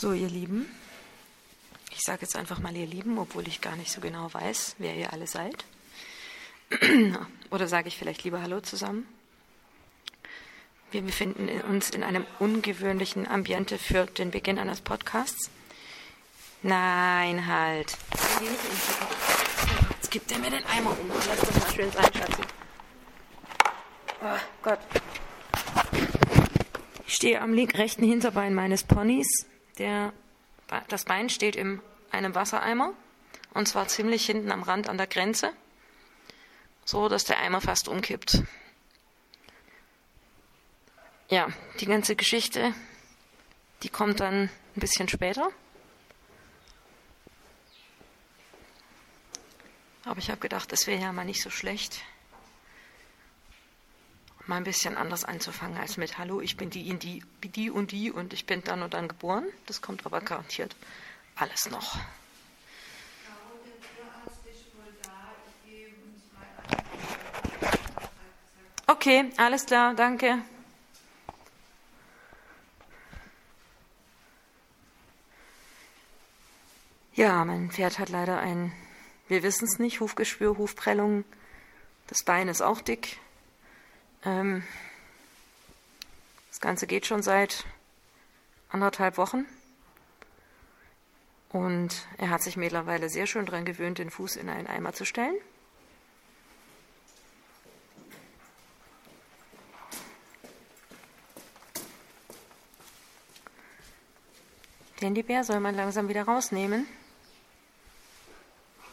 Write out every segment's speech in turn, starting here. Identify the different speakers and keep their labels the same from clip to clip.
Speaker 1: So, ihr Lieben, ich sage jetzt einfach mal ihr Lieben, obwohl ich gar nicht so genau weiß, wer ihr alle seid. Oder sage ich vielleicht lieber Hallo zusammen? Wir befinden uns in einem ungewöhnlichen Ambiente für den Beginn eines Podcasts. Nein, halt. Jetzt gibt er mir den Eimer um. Lass das mal schön sein, Schatzi. Oh Gott. Ich stehe am rechten Hinterbein meines Ponys. Der, das Bein steht in einem Wassereimer. Und zwar ziemlich hinten am Rand an der Grenze. So, dass der Eimer fast umkippt. Ja, die ganze Geschichte, die kommt dann ein bisschen später. Aber ich habe gedacht, das wäre ja mal nicht so schlecht, mal ein bisschen anders anzufangen als mit Hallo, ich bin die, die, die und die und ich bin dann und dann geboren. Das kommt aber garantiert alles noch. Okay, alles klar, danke. Ja, mein Pferd hat leider ein, wir wissen es nicht, Hufgeschwür, Hufprellung. Das Bein ist auch dick. Ähm, das Ganze geht schon seit anderthalb Wochen. Und er hat sich mittlerweile sehr schön daran gewöhnt, den Fuß in einen Eimer zu stellen. Den Bär soll man langsam wieder rausnehmen.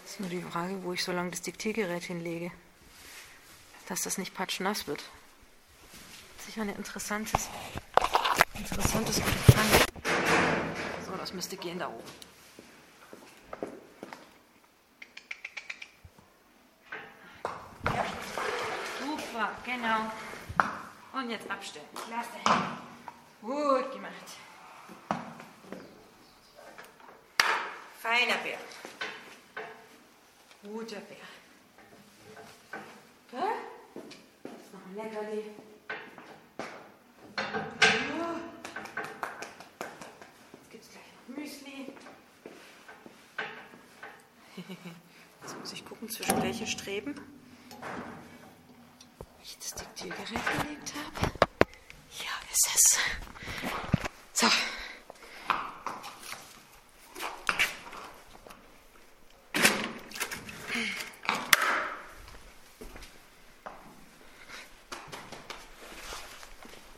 Speaker 1: Das ist nur die Frage, wo ich so lange das Diktiergerät hinlege. Dass das nicht patschnass wird. Sicher ein interessantes, interessantes Unterfangen. So, das müsste gehen da oben. Ja. Super, genau. Und jetzt abstellen. Klasse. Gut gemacht. Feiner Bär. Guter Bär. Gell? Ist noch ein Leckerli. Jetzt gibt es gleich noch Müsli. Jetzt muss ich gucken, zwischen welche Streben ich das Diktiergerät gelegt habe. Ja, ist es. So.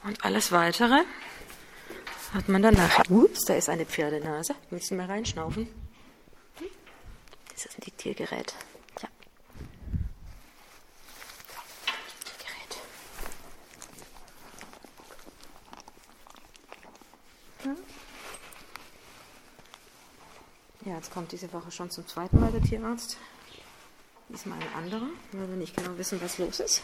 Speaker 1: Und alles weitere hat man danach. Ups, da ist eine Pferdenase. Du mal reinschnaufen? Das ist ein Diktiergerät. Ja. Diktiergerät. Ja, jetzt kommt diese Woche schon zum zweiten Mal der Tierarzt. Diesmal ein anderer, weil wir nicht genau wissen, was los ist.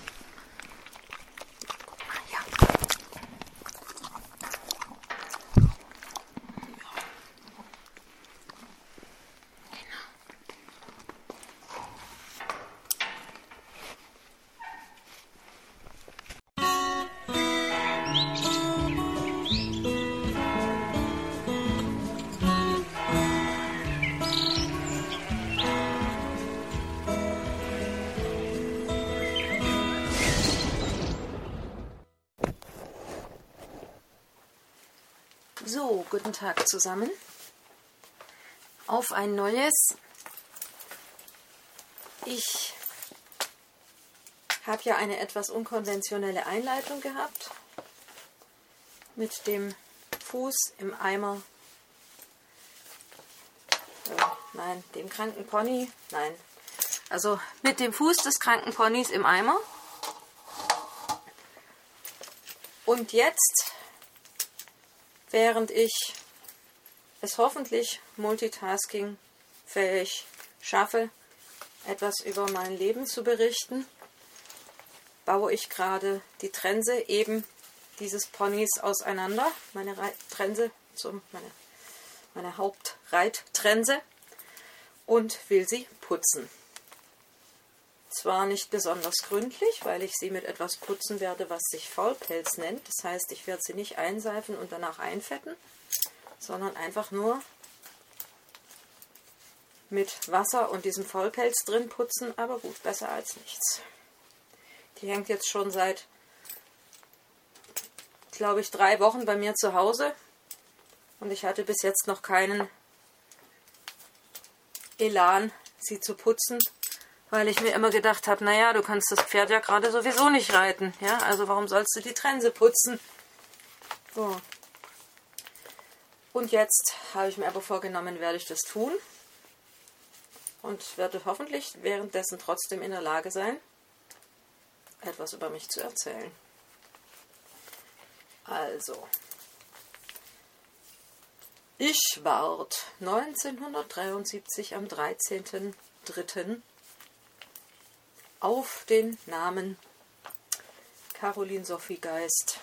Speaker 1: Guten Tag zusammen. Auf ein neues. Ich habe ja eine etwas unkonventionelle Einleitung gehabt mit dem Fuß im Eimer. Nein, dem kranken Pony. Nein. Also mit dem Fuß des kranken Ponys im Eimer. Und jetzt während ich es hoffentlich multitasking-fähig schaffe, etwas über mein Leben zu berichten, baue ich gerade die Trense eben dieses Ponys auseinander, meine Trense, zum, meine, meine Hauptreittrense, und will sie putzen. Zwar nicht besonders gründlich, weil ich sie mit etwas putzen werde, was sich Faulpelz nennt. Das heißt, ich werde sie nicht einseifen und danach einfetten, sondern einfach nur mit Wasser und diesem Vollpelz drin putzen, aber gut, besser als nichts. Die hängt jetzt schon seit, glaube ich, drei Wochen bei mir zu Hause und ich hatte bis jetzt noch keinen Elan, sie zu putzen, weil ich mir immer gedacht habe, naja, du kannst das Pferd ja gerade sowieso nicht reiten, ja, also warum sollst du die Trense putzen? So. Und jetzt habe ich mir aber vorgenommen, werde ich das tun und werde hoffentlich währenddessen trotzdem in der Lage sein, etwas über mich zu erzählen. Also, ich ward 1973 am 13.03. auf den Namen Caroline Sophie Geist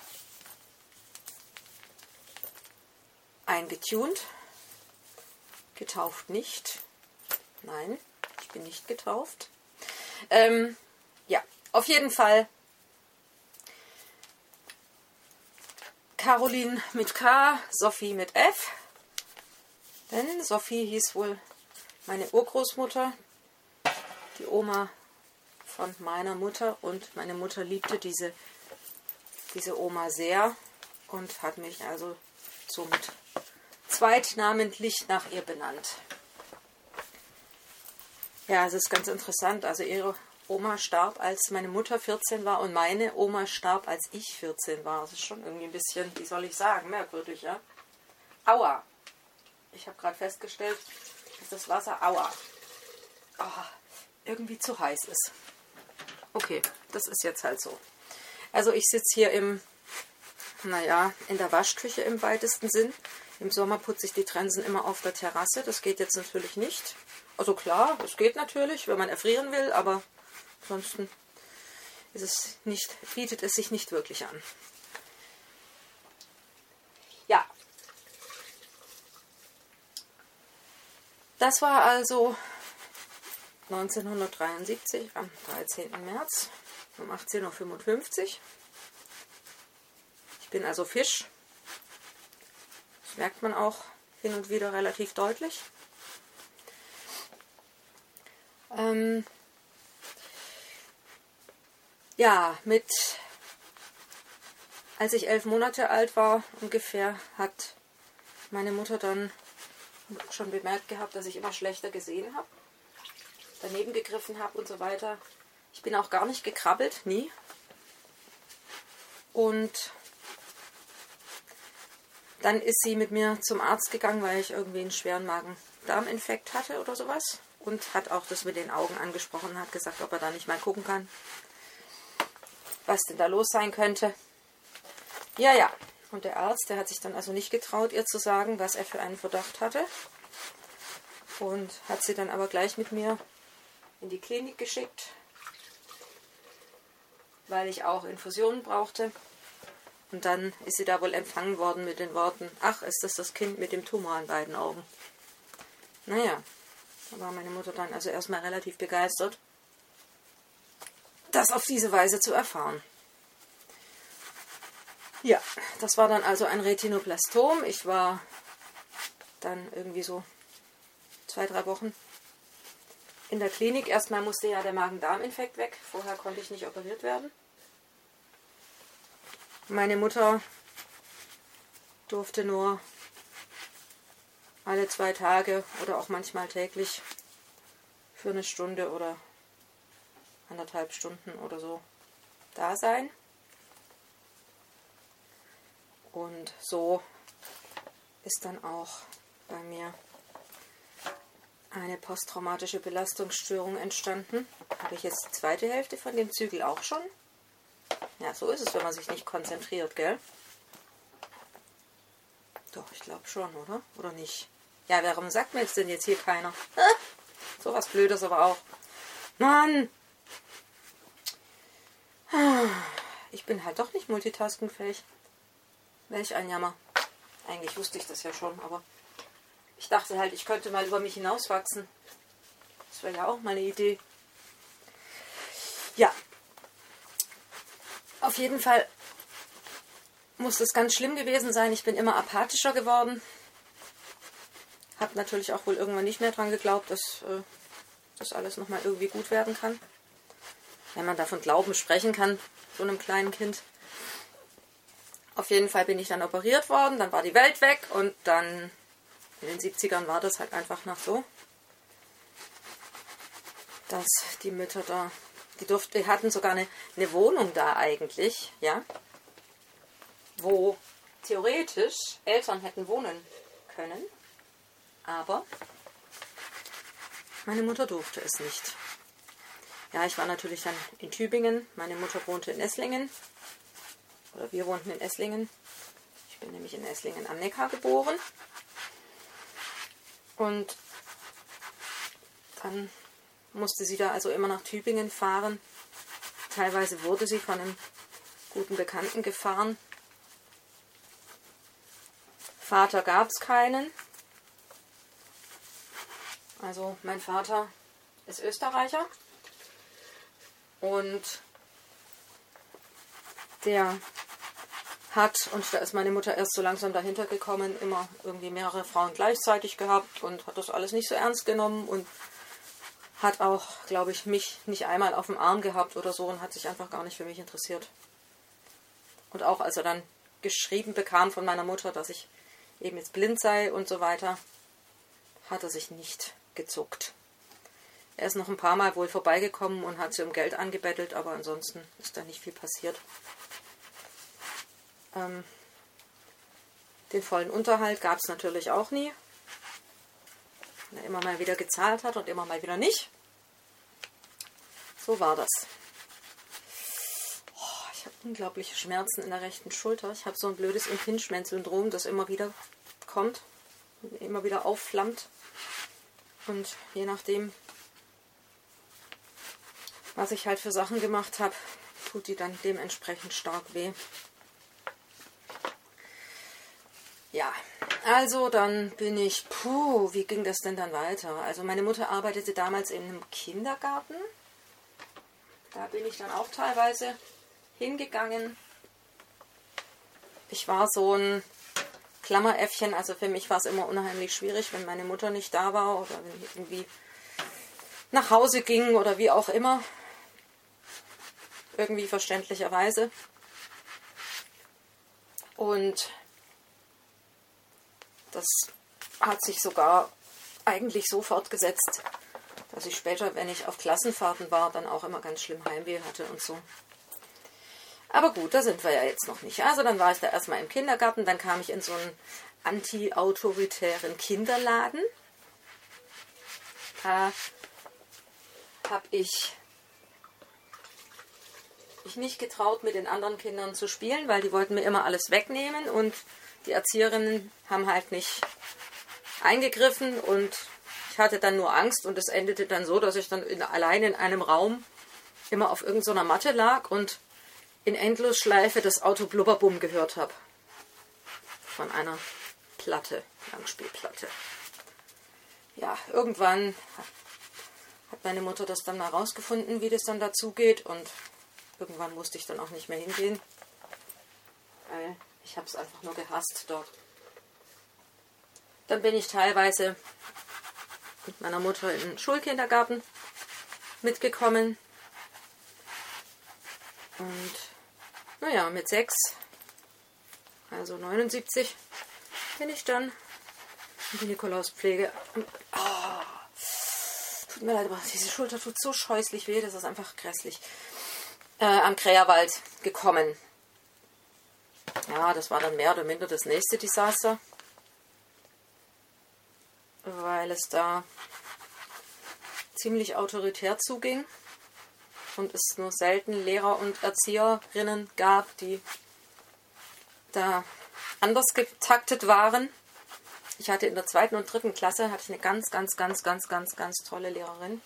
Speaker 1: eingetunt, getauft nicht. Nein, ich bin nicht getauft. Ähm, ja, auf jeden Fall Caroline mit K, Sophie mit F. Denn Sophie hieß wohl meine Urgroßmutter, die Oma von meiner Mutter. Und meine Mutter liebte diese, diese Oma sehr und hat mich also somit zweitnamentlich nach ihr benannt. Ja, es ist ganz interessant. Also ihre Oma starb, als meine Mutter 14 war und meine Oma starb, als ich 14 war. Das ist schon irgendwie ein bisschen, wie soll ich sagen, merkwürdig, ja? Aua! Ich habe gerade festgestellt, dass das Wasser, aua, oh, irgendwie zu heiß ist. Okay, das ist jetzt halt so. Also ich sitze hier im, naja, in der Waschküche im weitesten Sinn. Im Sommer putze ich die Trensen immer auf der Terrasse. Das geht jetzt natürlich nicht. Also klar, es geht natürlich, wenn man erfrieren will, aber ansonsten ist es nicht, bietet es sich nicht wirklich an. Ja, Das war also 1973 am 13. März um 18.55 Uhr. Ich bin also Fisch. Das merkt man auch hin und wieder relativ deutlich. Ähm ja, mit als ich elf Monate alt war ungefähr, hat meine Mutter dann schon bemerkt gehabt, dass ich immer schlechter gesehen habe, daneben gegriffen habe und so weiter. Ich bin auch gar nicht gekrabbelt, nie. Und dann ist sie mit mir zum Arzt gegangen, weil ich irgendwie einen schweren Magen-Darm-Infekt hatte oder sowas. Und hat auch das mit den Augen angesprochen, hat gesagt, ob er da nicht mal gucken kann, was denn da los sein könnte. Ja, ja, und der Arzt, der hat sich dann also nicht getraut, ihr zu sagen, was er für einen Verdacht hatte. Und hat sie dann aber gleich mit mir in die Klinik geschickt, weil ich auch Infusionen brauchte. Und dann ist sie da wohl empfangen worden mit den Worten, ach, ist das das Kind mit dem Tumor an beiden Augen. Naja, da war meine Mutter dann also erstmal relativ begeistert, das auf diese Weise zu erfahren. Ja, das war dann also ein Retinoplastom. Ich war dann irgendwie so zwei, drei Wochen in der Klinik. Erstmal musste ja der Magen-Darm-Infekt weg. Vorher konnte ich nicht operiert werden. Meine Mutter durfte nur alle zwei Tage oder auch manchmal täglich für eine Stunde oder anderthalb Stunden oder so da sein. Und so ist dann auch bei mir eine posttraumatische Belastungsstörung entstanden. Habe ich jetzt die zweite Hälfte von dem Zügel auch schon? Ja, so ist es, wenn man sich nicht konzentriert, gell? Doch, ich glaube schon, oder? Oder nicht? Ja, warum sagt mir jetzt denn jetzt hier keiner? So was Blödes aber auch. Mann! Ich bin halt doch nicht multitaskingfähig. Welch ein Jammer. Eigentlich wusste ich das ja schon, aber ich dachte halt, ich könnte mal über mich hinauswachsen. Das wäre ja auch mal eine Idee. Ja. Auf jeden Fall muss das ganz schlimm gewesen sein. Ich bin immer apathischer geworden. habe natürlich auch wohl irgendwann nicht mehr dran geglaubt, dass äh, das alles nochmal irgendwie gut werden kann. Wenn man davon Glauben sprechen kann, so einem kleinen Kind. Auf jeden Fall bin ich dann operiert worden, dann war die Welt weg und dann in den 70ern war das halt einfach noch so, dass die Mütter da, die durften, die hatten sogar eine, eine Wohnung da eigentlich, ja, wo theoretisch Eltern hätten wohnen können, aber meine Mutter durfte es nicht. Ja, ich war natürlich dann in Tübingen. Meine Mutter wohnte in Esslingen. Oder wir wohnten in Esslingen. Ich bin nämlich in Esslingen am Neckar geboren. Und dann musste sie da also immer nach Tübingen fahren. Teilweise wurde sie von einem guten Bekannten gefahren. Vater gab es keinen. Also mein Vater ist Österreicher und der hat, und da ist meine Mutter erst so langsam dahinter gekommen, immer irgendwie mehrere Frauen gleichzeitig gehabt und hat das alles nicht so ernst genommen und hat auch, glaube ich, mich nicht einmal auf dem Arm gehabt oder so und hat sich einfach gar nicht für mich interessiert. Und auch als er dann geschrieben bekam von meiner Mutter, dass ich eben jetzt blind sei und so weiter, hat er sich nicht gezuckt. Er ist noch ein paar Mal wohl vorbeigekommen und hat sie um Geld angebettelt, aber ansonsten ist da nicht viel passiert. Ähm, den vollen Unterhalt gab es natürlich auch nie. Wenn er immer mal wieder gezahlt hat und immer mal wieder nicht. So war das. Oh, ich habe unglaubliche Schmerzen in der rechten Schulter. Ich habe so ein blödes Impingement-Syndrom, das immer wieder kommt, immer wieder aufflammt. Und je nachdem, was ich halt für Sachen gemacht habe, tut die dann dementsprechend stark weh. Ja, also dann bin ich, puh, wie ging das denn dann weiter? Also meine Mutter arbeitete damals in einem Kindergarten. Da bin ich dann auch teilweise hingegangen. Ich war so ein Klammeräffchen. Also für mich war es immer unheimlich schwierig, wenn meine Mutter nicht da war oder wenn ich irgendwie nach Hause ging oder wie auch immer. Irgendwie verständlicherweise. Und das hat sich sogar eigentlich so fortgesetzt, dass ich später, wenn ich auf Klassenfahrten war, dann auch immer ganz schlimm Heimweh hatte und so. Aber gut, da sind wir ja jetzt noch nicht. Also dann war ich da erstmal im Kindergarten, dann kam ich in so einen anti-autoritären Kinderladen. Da habe ich mich nicht getraut, mit den anderen Kindern zu spielen, weil die wollten mir immer alles wegnehmen und die Erzieherinnen haben halt nicht eingegriffen und ich hatte dann nur Angst und es endete dann so, dass ich dann in, allein in einem Raum immer auf irgendeiner Matte lag und in Endlosschleife das Auto Blubberbum gehört habe. Von einer Platte, Langspielplatte. Ja, irgendwann hat meine Mutter das dann mal rausgefunden, wie das dann dazugeht und irgendwann musste ich dann auch nicht mehr hingehen. Weil ich habe es einfach nur gehasst dort. Dann bin ich teilweise mit meiner Mutter in den Schulkindergarten mitgekommen. Und naja, mit sechs, also 79, bin ich dann in die Nikolauspflege. Oh, tut mir leid, aber diese Schulter tut so scheußlich weh, das ist einfach grässlich. Äh, am Kräherwald gekommen. Ja, das war dann mehr oder minder das nächste Desaster. Weil es da ziemlich autoritär zuging und es nur selten Lehrer und Erzieherinnen gab, die da anders getaktet waren. Ich hatte in der zweiten und dritten Klasse hatte ich eine ganz, ganz, ganz, ganz, ganz, ganz tolle Lehrerin.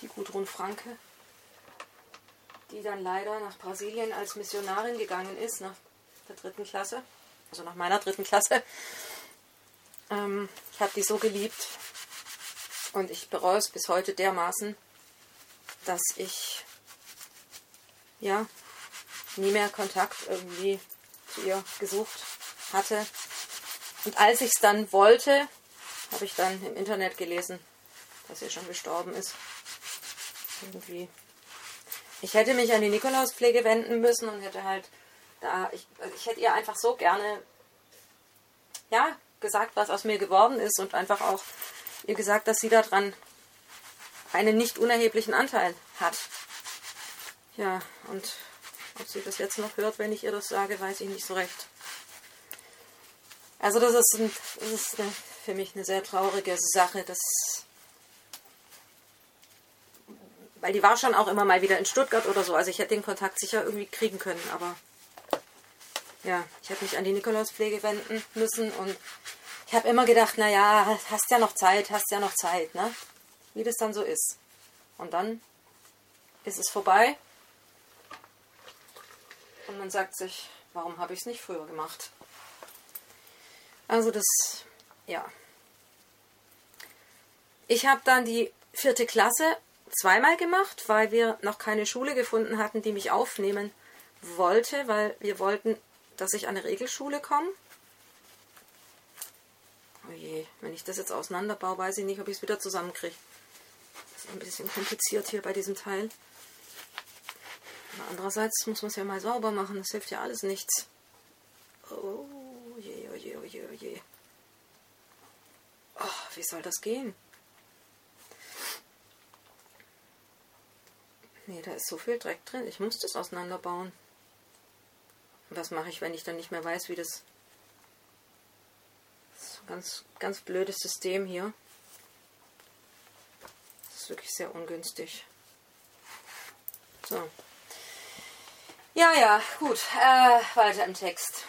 Speaker 1: Die Gudrun Franke, die dann leider nach Brasilien als Missionarin gegangen ist, nach der dritten Klasse, also nach meiner dritten Klasse. Ähm, ich habe die so geliebt und ich bereue es bis heute dermaßen, dass ich ja nie mehr Kontakt irgendwie zu ihr gesucht hatte. Und als ich es dann wollte, habe ich dann im Internet gelesen, dass sie schon gestorben ist. Irgendwie. Ich hätte mich an die Nikolauspflege wenden müssen und hätte halt da, ich, also ich hätte ihr einfach so gerne, ja, gesagt, was aus mir geworden ist und einfach auch ihr gesagt, dass sie daran einen nicht unerheblichen Anteil hat. Ja, und ob sie das jetzt noch hört, wenn ich ihr das sage, weiß ich nicht so recht. Also das ist, ein, das ist eine, für mich eine sehr traurige Sache, dass, weil die war schon auch immer mal wieder in Stuttgart oder so. Also ich hätte den Kontakt sicher irgendwie kriegen können, aber ja, ich habe mich an die Nikolauspflege wenden müssen und ich habe immer gedacht, naja, hast ja noch Zeit, hast ja noch Zeit, ne? Wie das dann so ist. Und dann ist es vorbei und man sagt sich, warum habe ich es nicht früher gemacht? Also das, ja. Ich habe dann die vierte Klasse zweimal gemacht, weil wir noch keine Schule gefunden hatten, die mich aufnehmen wollte, weil wir wollten, dass ich an eine Regelschule komme. Oh je, wenn ich das jetzt auseinanderbaue, weiß ich nicht, ob ich es wieder zusammenkriege. Das ist ein bisschen kompliziert hier bei diesem Teil. Aber andererseits muss man es ja mal sauber machen, das hilft ja alles nichts. Oh je, oh je, oh je, oh je. Oh, wie soll das gehen? Nee, da ist so viel Dreck drin. Ich muss das auseinanderbauen. Was mache ich, wenn ich dann nicht mehr weiß, wie das... Das ist ein ganz, ganz blödes System hier. Das ist wirklich sehr ungünstig. So. Ja, ja, gut. Äh, weiter im Text.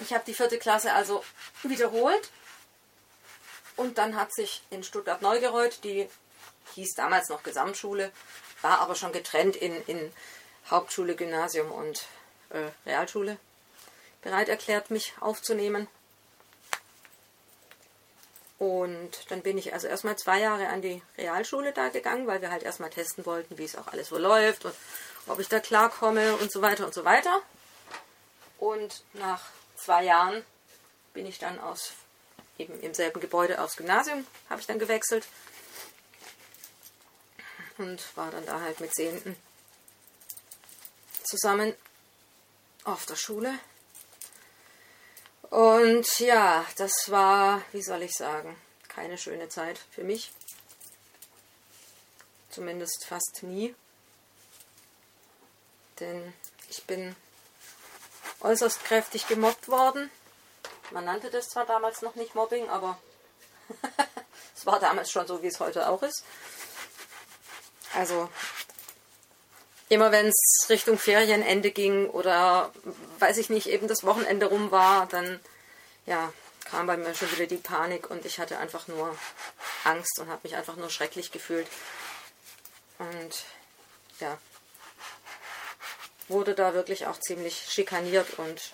Speaker 1: Ich habe die vierte Klasse also wiederholt. Und dann hat sich in Stuttgart-Neugereuth, die hieß damals noch Gesamtschule, war aber schon getrennt in, in Hauptschule, Gymnasium und äh, Realschule, bereit erklärt, mich aufzunehmen. Und dann bin ich also erstmal zwei Jahre an die Realschule da gegangen, weil wir halt erstmal testen wollten, wie es auch alles so läuft und ob ich da klarkomme und so weiter und so weiter. Und nach zwei Jahren bin ich dann aus eben im selben Gebäude aufs Gymnasium, habe ich dann gewechselt und war dann da halt mit Zehnten zusammen auf der Schule. Und ja, das war, wie soll ich sagen, keine schöne Zeit für mich. Zumindest fast nie. Denn ich bin äußerst kräftig gemobbt worden. Man nannte das zwar damals noch nicht Mobbing, aber es war damals schon so, wie es heute auch ist. Also immer wenn es Richtung Ferienende ging oder weiß ich nicht, eben das Wochenende rum war, dann ja, kam bei mir schon wieder die Panik und ich hatte einfach nur Angst und habe mich einfach nur schrecklich gefühlt. Und ja, wurde da wirklich auch ziemlich schikaniert und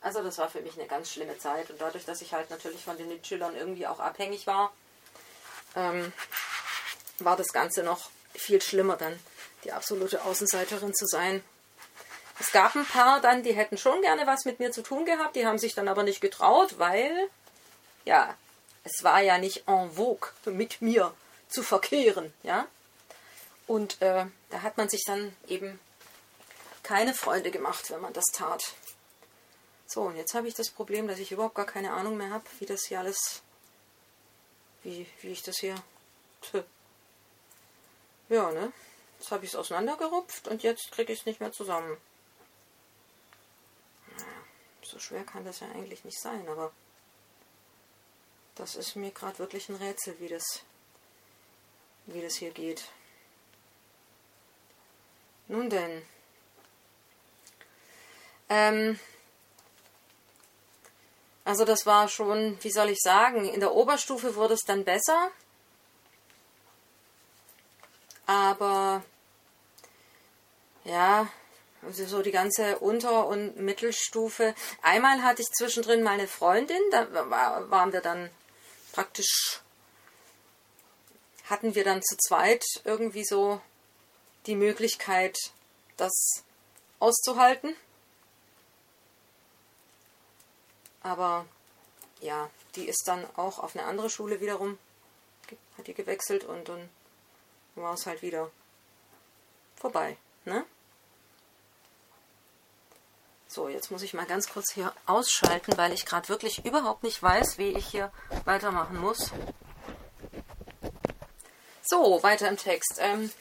Speaker 1: also das war für mich eine ganz schlimme Zeit und dadurch, dass ich halt natürlich von den Mitschülern irgendwie auch abhängig war, ähm, war das Ganze noch viel schlimmer dann, die absolute Außenseiterin zu sein. Es gab ein paar dann, die hätten schon gerne was mit mir zu tun gehabt, die haben sich dann aber nicht getraut, weil, ja, es war ja nicht en vogue, mit mir zu verkehren, ja. Und äh, da hat man sich dann eben keine Freunde gemacht, wenn man das tat. So, und jetzt habe ich das Problem, dass ich überhaupt gar keine Ahnung mehr habe, wie das hier alles, wie, wie ich das hier ja, ne? Jetzt habe ich es auseinandergerupft und jetzt kriege ich es nicht mehr zusammen. So schwer kann das ja eigentlich nicht sein, aber das ist mir gerade wirklich ein Rätsel, wie das, wie das hier geht. Nun denn. Ähm, also das war schon, wie soll ich sagen, in der Oberstufe wurde es dann besser. Aber ja, also so die ganze Unter- und Mittelstufe. Einmal hatte ich zwischendrin meine Freundin, da waren wir dann praktisch, hatten wir dann zu zweit irgendwie so die Möglichkeit, das auszuhalten. Aber ja, die ist dann auch auf eine andere Schule wiederum, hat die gewechselt und dann war es halt wieder vorbei. Ne? So, jetzt muss ich mal ganz kurz hier ausschalten, weil ich gerade wirklich überhaupt nicht weiß, wie ich hier weitermachen muss. So, weiter im Text. Ähm,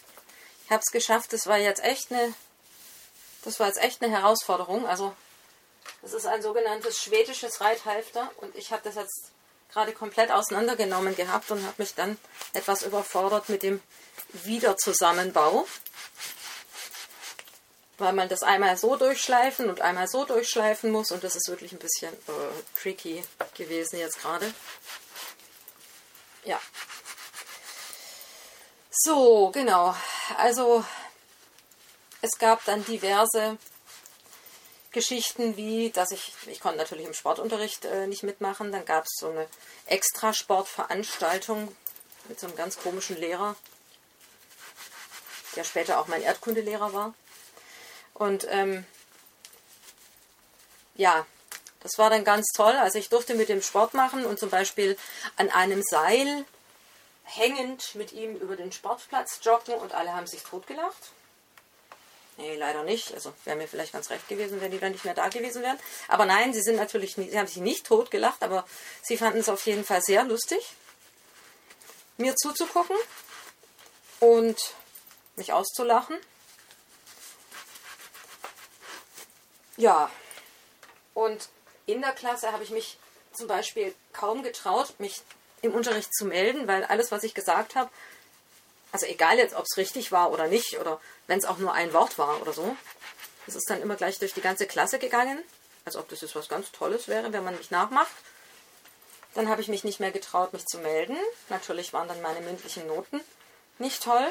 Speaker 1: ich habe es geschafft. Das war jetzt echt eine, das war jetzt echt eine Herausforderung. Also, das ist ein sogenanntes schwedisches Reithalfter und ich habe das jetzt gerade komplett auseinandergenommen gehabt und habe mich dann etwas überfordert mit dem Wiederzusammenbau weil man das einmal so durchschleifen und einmal so durchschleifen muss und das ist wirklich ein bisschen äh, tricky gewesen jetzt gerade. Ja. So, genau. Also es gab dann diverse Geschichten wie, dass ich, ich konnte natürlich im Sportunterricht äh, nicht mitmachen, dann gab es so eine Extrasportveranstaltung mit so einem ganz komischen Lehrer, der später auch mein Erdkundelehrer war. Und ähm, ja, das war dann ganz toll. Also ich durfte mit dem Sport machen und zum Beispiel an einem Seil hängend mit ihm über den Sportplatz joggen und alle haben sich totgelacht. Nee, leider nicht. Also wäre mir vielleicht ganz recht gewesen, wenn die dann nicht mehr da gewesen wären. Aber nein, sie sind natürlich nie, sie haben sich nicht totgelacht, aber sie fanden es auf jeden Fall sehr lustig, mir zuzugucken und mich auszulachen. Ja, und in der Klasse habe ich mich zum Beispiel kaum getraut, mich im Unterricht zu melden, weil alles, was ich gesagt habe, also egal jetzt, ob es richtig war oder nicht, oder wenn es auch nur ein Wort war oder so, das ist dann immer gleich durch die ganze Klasse gegangen, als ob das jetzt was ganz Tolles wäre, wenn man mich nachmacht. Dann habe ich mich nicht mehr getraut, mich zu melden. Natürlich waren dann meine mündlichen Noten nicht toll.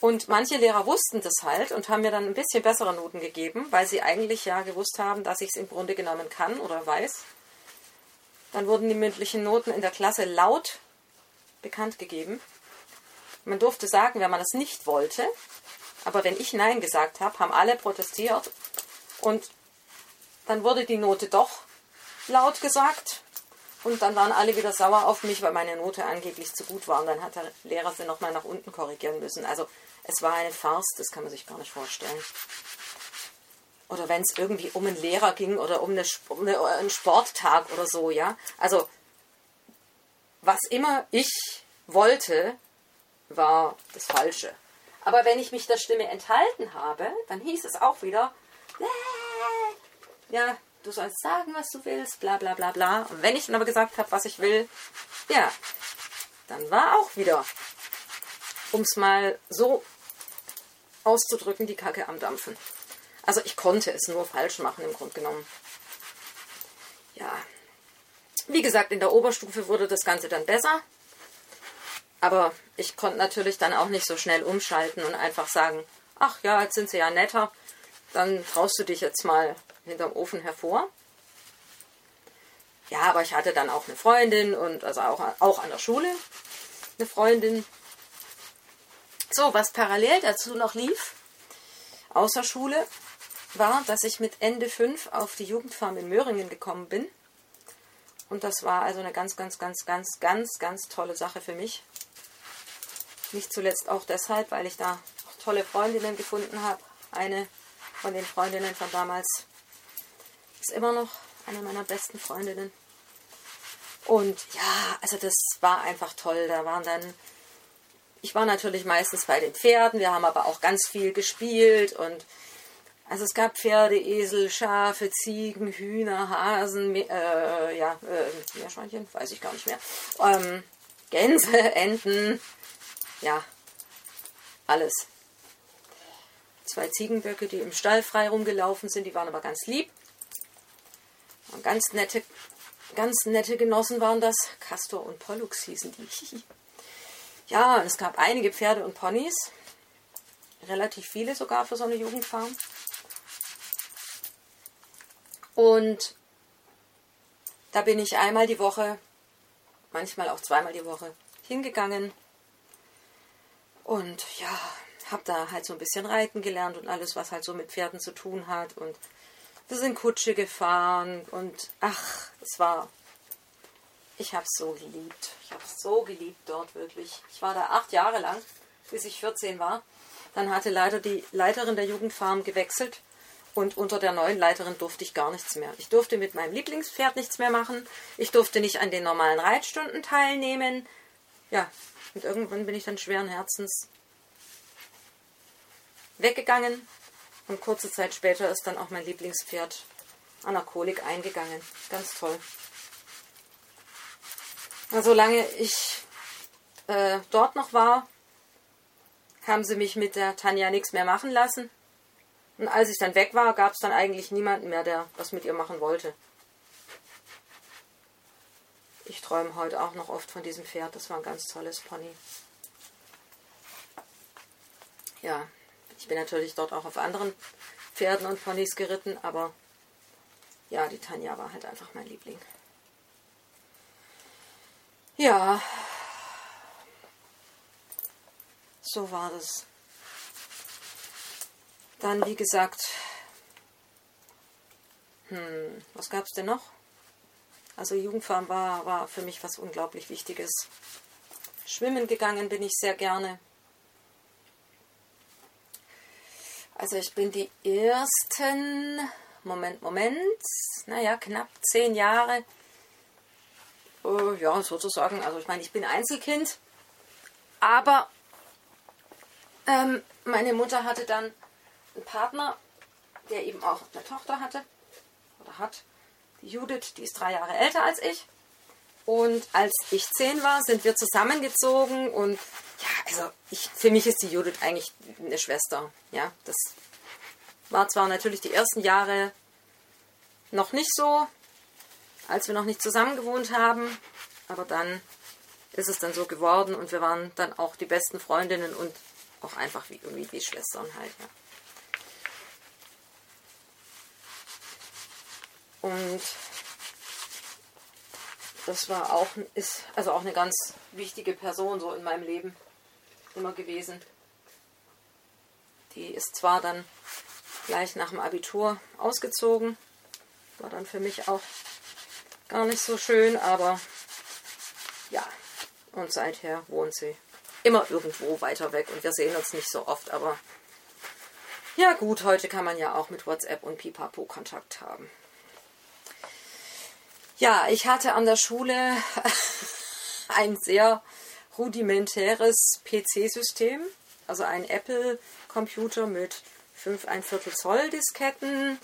Speaker 1: Und manche Lehrer wussten das halt und haben mir dann ein bisschen bessere Noten gegeben, weil sie eigentlich ja gewusst haben, dass ich es im Grunde genommen kann oder weiß. Dann wurden die mündlichen Noten in der Klasse laut bekannt gegeben. Man durfte sagen, wenn man es nicht wollte, aber wenn ich Nein gesagt habe, haben alle protestiert und dann wurde die Note doch laut gesagt und dann waren alle wieder sauer auf mich, weil meine Note angeblich zu gut war und dann hat der Lehrer sie nochmal nach unten korrigieren müssen. Also es war eine Farce, das kann man sich gar nicht vorstellen. Oder wenn es irgendwie um einen Lehrer ging oder um, eine, um eine, einen Sporttag oder so, ja. Also, was immer ich wollte, war das Falsche. Aber wenn ich mich der Stimme enthalten habe, dann hieß es auch wieder, ja, du sollst sagen, was du willst, bla bla bla bla. Und wenn ich dann aber gesagt habe, was ich will, ja, dann war auch wieder, um es mal so auszudrücken, die Kacke am Dampfen. Also ich konnte es nur falsch machen im Grunde genommen. Ja. Wie gesagt, in der Oberstufe wurde das Ganze dann besser. Aber ich konnte natürlich dann auch nicht so schnell umschalten und einfach sagen, ach ja, jetzt sind sie ja netter, dann traust du dich jetzt mal hinterm Ofen hervor. Ja, aber ich hatte dann auch eine Freundin und also auch, auch an der Schule eine Freundin, so, was parallel dazu noch lief, außer Schule, war, dass ich mit Ende 5 auf die Jugendfarm in Möhringen gekommen bin. Und das war also eine ganz, ganz, ganz, ganz, ganz, ganz tolle Sache für mich. Nicht zuletzt auch deshalb, weil ich da tolle Freundinnen gefunden habe. Eine von den Freundinnen von damals ist immer noch eine meiner besten Freundinnen. Und ja, also das war einfach toll. Da waren dann ich war natürlich meistens bei den Pferden, wir haben aber auch ganz viel gespielt und also es gab Pferde, Esel, Schafe, Ziegen, Hühner, Hasen, äh, ja, äh, Meerschweinchen, weiß ich gar nicht mehr, ähm, Gänse, Enten, ja, alles. Zwei Ziegenböcke, die im Stall frei rumgelaufen sind, die waren aber ganz lieb. Und ganz nette, ganz nette Genossen waren das. Castor und Pollux hießen die. Ja, es gab einige Pferde und Ponys. Relativ viele sogar für so eine Jugendfarm. Und da bin ich einmal die Woche, manchmal auch zweimal die Woche hingegangen. Und ja, habe da halt so ein bisschen reiten gelernt und alles, was halt so mit Pferden zu tun hat. Und Wir sind Kutsche gefahren und ach, es war. Ich habe es so geliebt. Ich habe es so geliebt dort wirklich. Ich war da acht Jahre lang, bis ich 14 war. Dann hatte leider die Leiterin der Jugendfarm gewechselt und unter der neuen Leiterin durfte ich gar nichts mehr. Ich durfte mit meinem Lieblingspferd nichts mehr machen. Ich durfte nicht an den normalen Reitstunden teilnehmen. Ja, und irgendwann bin ich dann schweren Herzens weggegangen. Und kurze Zeit später ist dann auch mein Lieblingspferd an der Kolik eingegangen. Ganz toll. solange ich äh, dort noch war, haben sie mich mit der Tanja nichts mehr machen lassen. Und als ich dann weg war, gab es dann eigentlich niemanden mehr, der was mit ihr machen wollte. Ich träume heute auch noch oft von diesem Pferd. Das war ein ganz tolles Pony. Ja, ich bin natürlich dort auch auf anderen Pferden und Ponys geritten, aber ja, die Tanja war halt einfach mein Liebling. Ja, so war das. Dann, wie gesagt, hm, was gab es denn noch? Also Jugendfarm war, war für mich was unglaublich Wichtiges. Schwimmen gegangen bin ich sehr gerne. Also ich bin die ersten, Moment, Moment, naja, knapp zehn Jahre, äh, ja, sozusagen, also ich meine, ich bin Einzelkind, aber ähm, meine Mutter hatte dann einen Partner, der eben auch eine Tochter hatte, oder hat, Judith, die ist drei Jahre älter als ich. Und als ich zehn war, sind wir zusammengezogen und ja, also ich, für mich ist die Judith eigentlich eine Schwester. Ja, das war zwar natürlich die ersten Jahre noch nicht so, als wir noch nicht zusammen gewohnt haben, aber dann ist es dann so geworden und wir waren dann auch die besten Freundinnen und auch einfach wie irgendwie wie Schwestern halt. Ja. Und das war auch, ist also auch eine ganz wichtige Person so in meinem Leben immer gewesen. Die ist zwar dann gleich nach dem Abitur ausgezogen, war dann für mich auch gar nicht so schön, aber ja, und seither wohnt sie immer irgendwo weiter weg und wir sehen uns nicht so oft, aber ja gut, heute kann man ja auch mit WhatsApp und Pipapo Kontakt haben. Ja, ich hatte an der Schule ein sehr rudimentäres PC-System, also ein Apple-Computer mit 5 ein Viertel Zoll Disketten,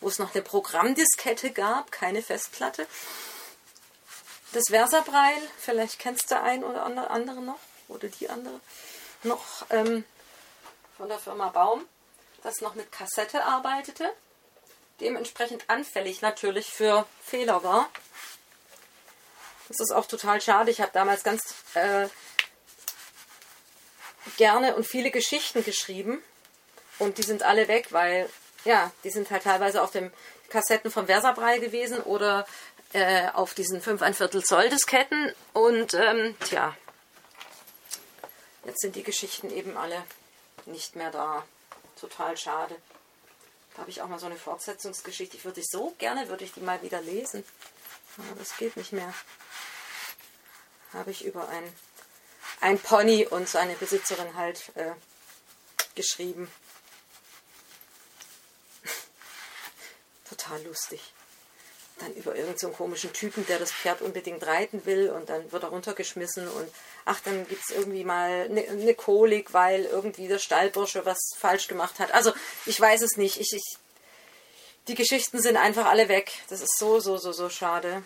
Speaker 1: wo es noch eine Programmdiskette gab, keine Festplatte. Das Versabrail, vielleicht kennst du ein oder andere noch, oder die andere noch ähm, von der Firma Baum, das noch mit Kassette arbeitete dementsprechend anfällig natürlich für Fehler war. Das ist auch total schade. Ich habe damals ganz äh, gerne und viele Geschichten geschrieben und die sind alle weg, weil ja, die sind halt teilweise auf den Kassetten vom Versabrei gewesen oder äh, auf diesen 5 ein Viertel Zoll Disketten und ähm, tja, jetzt sind die Geschichten eben alle nicht mehr da. Total schade. Da habe ich auch mal so eine Fortsetzungsgeschichte. Ich würde so gerne, würde ich die mal wieder lesen. Aber das geht nicht mehr. Habe ich über ein, ein Pony und seine Besitzerin halt äh, geschrieben. Total lustig. Dann über irgendeinen so komischen Typen, der das Pferd unbedingt reiten will und dann wird er runtergeschmissen und ach, dann gibt es irgendwie mal eine ne Kolik, weil irgendwie der Stallbursche was falsch gemacht hat. Also ich weiß es nicht. Ich, ich, die Geschichten sind einfach alle weg. Das ist so, so, so, so schade.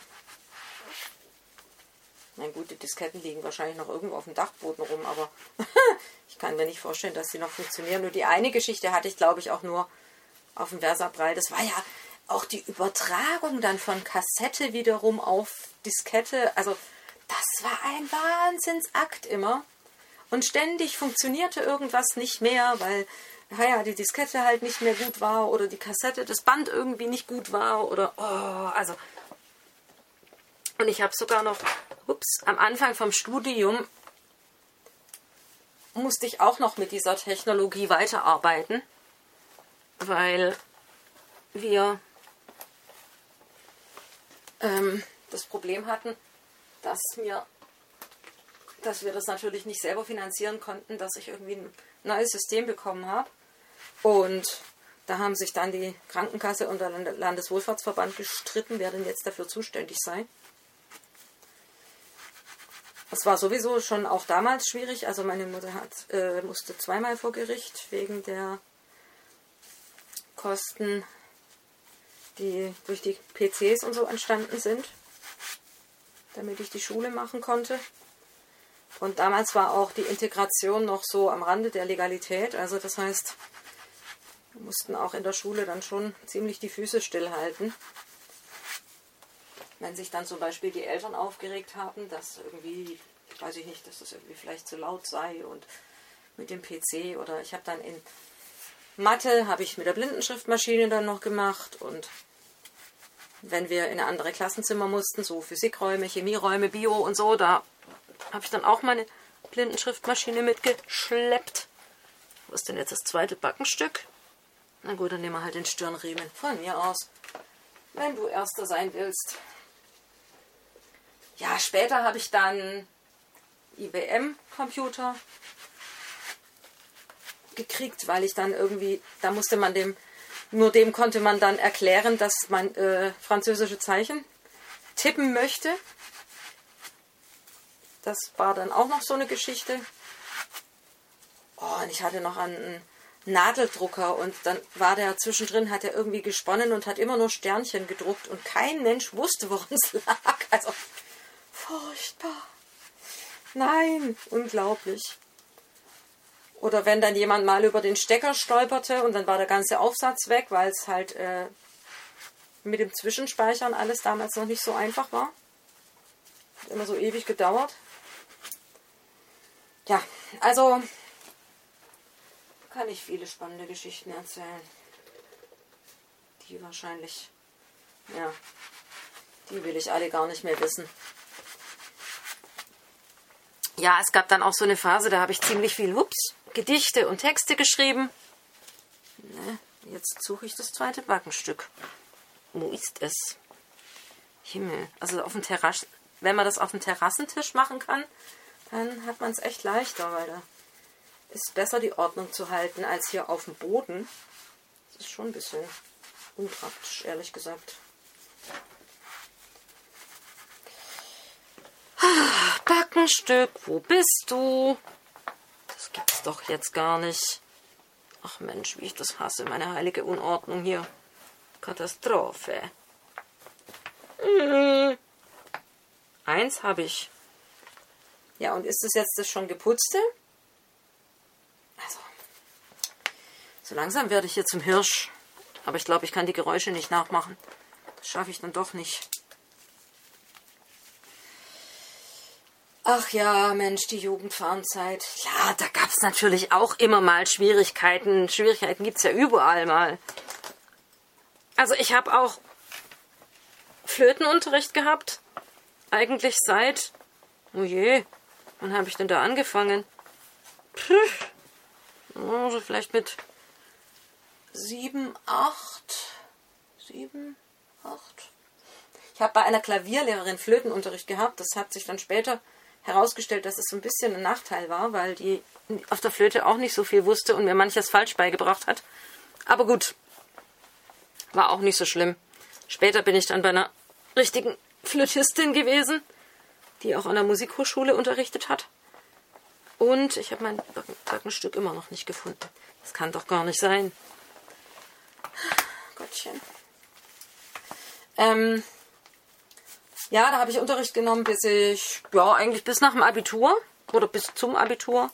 Speaker 1: Na gut, die Disketten liegen wahrscheinlich noch irgendwo auf dem Dachboden rum, aber ich kann mir nicht vorstellen, dass sie noch funktionieren. Nur die eine Geschichte hatte ich, glaube ich, auch nur auf dem Versabrall. Das war ja auch die Übertragung dann von Kassette wiederum auf Diskette. Also das war ein Wahnsinnsakt immer. Und ständig funktionierte irgendwas nicht mehr, weil naja, die Diskette halt nicht mehr gut war oder die Kassette, das Band irgendwie nicht gut war oder oh, also. Und ich habe sogar noch, ups, am Anfang vom Studium musste ich auch noch mit dieser Technologie weiterarbeiten, weil wir ähm, das Problem hatten, dass mir dass wir das natürlich nicht selber finanzieren konnten, dass ich irgendwie ein neues System bekommen habe. Und da haben sich dann die Krankenkasse und der Landeswohlfahrtsverband gestritten, wer denn jetzt dafür zuständig sei. Es war sowieso schon auch damals schwierig. Also meine Mutter hat, äh, musste zweimal vor Gericht wegen der Kosten, die durch die PCs und so entstanden sind, damit ich die Schule machen konnte. Und damals war auch die Integration noch so am Rande der Legalität. Also das heißt, wir mussten auch in der Schule dann schon ziemlich die Füße stillhalten. Wenn sich dann zum Beispiel die Eltern aufgeregt haben, dass irgendwie, weiß ich nicht, dass das irgendwie vielleicht zu laut sei und mit dem PC oder ich habe dann in Mathe, habe ich mit der Blindenschriftmaschine dann noch gemacht und wenn wir in andere Klassenzimmer mussten, so Physikräume, Chemieräume, Bio und so, da habe ich dann auch meine Blindenschriftmaschine mitgeschleppt. Wo ist denn jetzt das zweite Backenstück? Na gut, dann nehmen wir halt den Stirnriemen. Von mir aus. Wenn du Erster sein willst. Ja, später habe ich dann IBM-Computer gekriegt, weil ich dann irgendwie, da musste man dem, nur dem konnte man dann erklären, dass man äh, französische Zeichen tippen möchte. Das war dann auch noch so eine Geschichte. Oh, und ich hatte noch einen Nadeldrucker und dann war der zwischendrin, hat er irgendwie gesponnen und hat immer nur Sternchen gedruckt und kein Mensch wusste, woran es lag. Also furchtbar. Nein, unglaublich. Oder wenn dann jemand mal über den Stecker stolperte und dann war der ganze Aufsatz weg, weil es halt äh, mit dem Zwischenspeichern alles damals noch nicht so einfach war. Hat immer so ewig gedauert. Ja, also kann ich viele spannende Geschichten erzählen. Die wahrscheinlich, ja, die will ich alle gar nicht mehr wissen. Ja, es gab dann auch so eine Phase, da habe ich ziemlich viel, ups, Gedichte und Texte geschrieben. Ne, jetzt suche ich das zweite Backenstück. Wo ist es? Himmel. Also auf dem Terrasse, wenn man das auf dem Terrassentisch machen kann, dann hat man es echt leichter, weil da ist besser die Ordnung zu halten als hier auf dem Boden. Das ist schon ein bisschen unpraktisch, ehrlich gesagt. Backenstück, wo bist du? Das gibt's doch jetzt gar nicht. Ach Mensch, wie ich das hasse, meine heilige Unordnung hier. Katastrophe. Hm. Eins habe ich. Ja, und ist das jetzt das schon geputzte? Also, so langsam werde ich hier zum Hirsch. Aber ich glaube, ich kann die Geräusche nicht nachmachen. Das schaffe ich dann doch nicht. Ach ja, Mensch, die Jugendfahrenzeit. Ja, da gab es natürlich auch immer mal Schwierigkeiten. Schwierigkeiten gibt es ja überall mal. Also ich habe auch Flötenunterricht gehabt. Eigentlich seit, oh je, wann habe ich denn da angefangen? Puh, also vielleicht mit sieben, acht, sieben, acht. Ich habe bei einer Klavierlehrerin Flötenunterricht gehabt. Das hat sich dann später herausgestellt, dass es so ein bisschen ein Nachteil war, weil die auf der Flöte auch nicht so viel wusste und mir manches falsch beigebracht hat. Aber gut, war auch nicht so schlimm. Später bin ich dann bei einer richtigen Flötistin gewesen, die auch an der Musikhochschule unterrichtet hat. Und ich habe mein Backenstück immer noch nicht gefunden. Das kann doch gar nicht sein. Gottchen. Ähm, ja, da habe ich Unterricht genommen, bis ich, ja, eigentlich bis nach dem Abitur oder bis zum Abitur.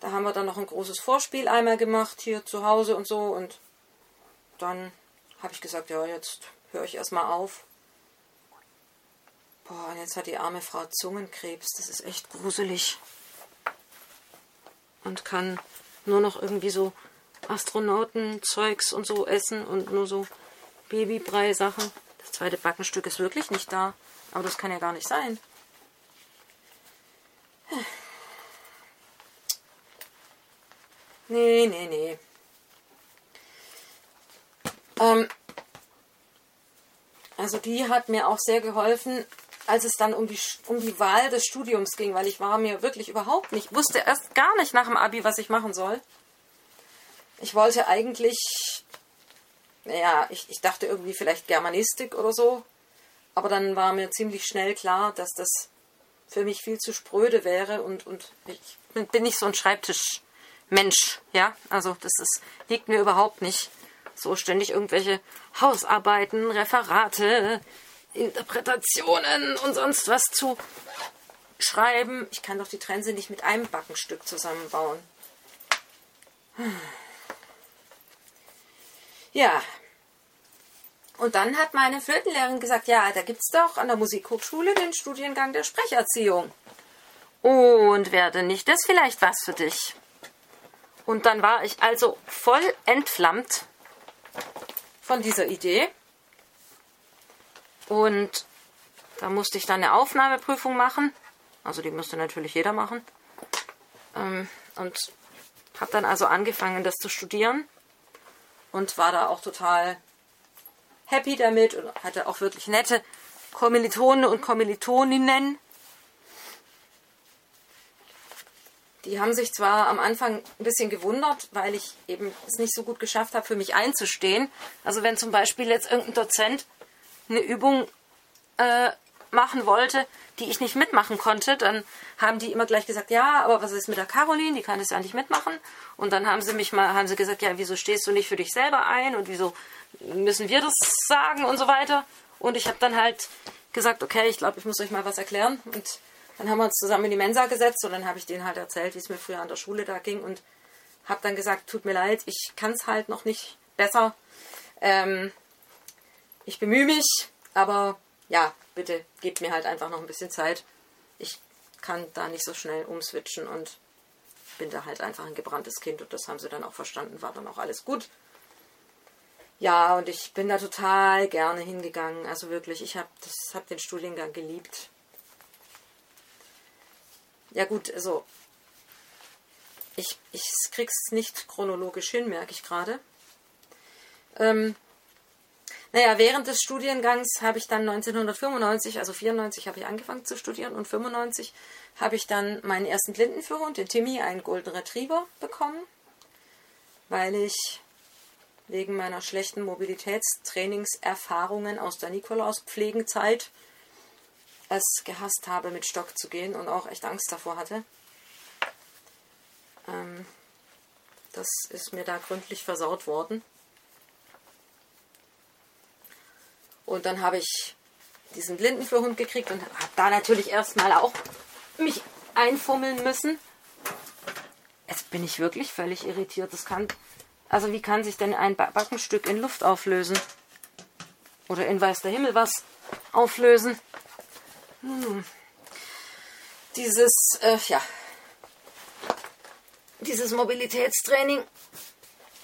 Speaker 1: Da haben wir dann noch ein großes Vorspiel einmal gemacht, hier zu Hause und so. Und dann habe ich gesagt, ja, jetzt höre ich erstmal auf. Boah, und jetzt hat die arme Frau Zungenkrebs. Das ist echt gruselig. Und kann nur noch irgendwie so Astronautenzeugs und so essen und nur so Babybrei-Sachen. Das zweite Backenstück ist wirklich nicht da. Aber das kann ja gar nicht sein. Nee, nee, nee. Ähm, Also die hat mir auch sehr geholfen, als es dann um die, um die Wahl des Studiums ging, weil ich war mir wirklich überhaupt nicht, wusste erst gar nicht nach dem Abi, was ich machen soll. Ich wollte eigentlich, naja, ich, ich dachte irgendwie vielleicht Germanistik oder so, aber dann war mir ziemlich schnell klar, dass das für mich viel zu spröde wäre und, und ich bin nicht so ein Schreibtischmensch, ja, also das ist, liegt mir überhaupt nicht. So ständig irgendwelche Hausarbeiten, Referate, Interpretationen und sonst was zu schreiben. Ich kann doch die Trense nicht mit einem Backenstück zusammenbauen. Ja. Und dann hat meine Flötenlehrerin gesagt, ja, da gibt es doch an der Musikhochschule den Studiengang der Sprecherziehung. Und werde nicht das vielleicht was für dich? Und dann war ich also voll entflammt von dieser Idee. Und da musste ich dann eine Aufnahmeprüfung machen. Also die musste natürlich jeder machen. Ähm, und habe dann also angefangen, das zu studieren. Und war da auch total happy damit und hatte auch wirklich nette Kommilitonen und Kommilitoninnen. Die haben sich zwar am Anfang ein bisschen gewundert, weil ich eben es nicht so gut geschafft habe, für mich einzustehen. Also wenn zum Beispiel jetzt irgendein Dozent eine Übung äh, machen wollte, die ich nicht mitmachen konnte, dann haben die immer gleich gesagt, ja, aber was ist mit der Caroline? Die kann das ja nicht mitmachen. Und dann haben sie mich mal, haben sie gesagt, ja, wieso stehst du nicht für dich selber ein und wieso müssen wir das sagen und so weiter. Und ich habe dann halt gesagt, okay, ich glaube, ich muss euch mal was erklären. Und dann haben wir uns zusammen in die Mensa gesetzt und dann habe ich denen halt erzählt, wie es mir früher an der Schule da ging und habe dann gesagt, tut mir leid, ich kann es halt noch nicht besser. Ähm, ich bemühe mich, aber ja, bitte gebt mir halt einfach noch ein bisschen Zeit. Ich kann da nicht so schnell umswitchen und bin da halt einfach ein gebranntes Kind und das haben sie dann auch verstanden, war dann auch alles gut. Ja, und ich bin da total gerne hingegangen. Also wirklich, ich habe hab den Studiengang geliebt. Ja gut, also ich, ich krieg's nicht chronologisch hin, merke ich gerade. Ähm, naja, während des Studiengangs habe ich dann 1995, also 94 habe ich angefangen zu studieren und 95 habe ich dann meinen ersten Blindenführhund, den Timmy, einen Golden Retriever bekommen, weil ich wegen meiner schlechten Mobilitätstrainingserfahrungen aus der Nikolauspflegenzeit es gehasst habe, mit Stock zu gehen und auch echt Angst davor hatte. Ähm, das ist mir da gründlich versaut worden. Und dann habe ich diesen Blindenführhund gekriegt und habe da natürlich erstmal auch mich einfummeln müssen. Jetzt bin ich wirklich völlig irritiert. Das kann also wie kann sich denn ein Backenstück in Luft auflösen? Oder in weiß der Himmel was auflösen? Hm. Dieses, äh, ja, dieses Mobilitätstraining,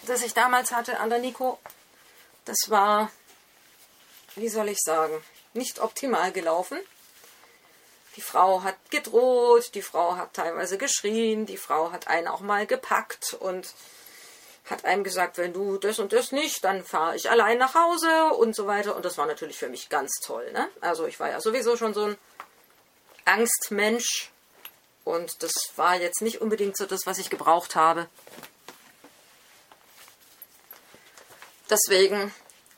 Speaker 1: das ich damals hatte an der Nico, das war, wie soll ich sagen, nicht optimal gelaufen. Die Frau hat gedroht, die Frau hat teilweise geschrien, die Frau hat einen auch mal gepackt und hat einem gesagt, wenn du das und das nicht, dann fahre ich allein nach Hause und so weiter. Und das war natürlich für mich ganz toll. Ne? Also ich war ja sowieso schon so ein Angstmensch und das war jetzt nicht unbedingt so das, was ich gebraucht habe. Deswegen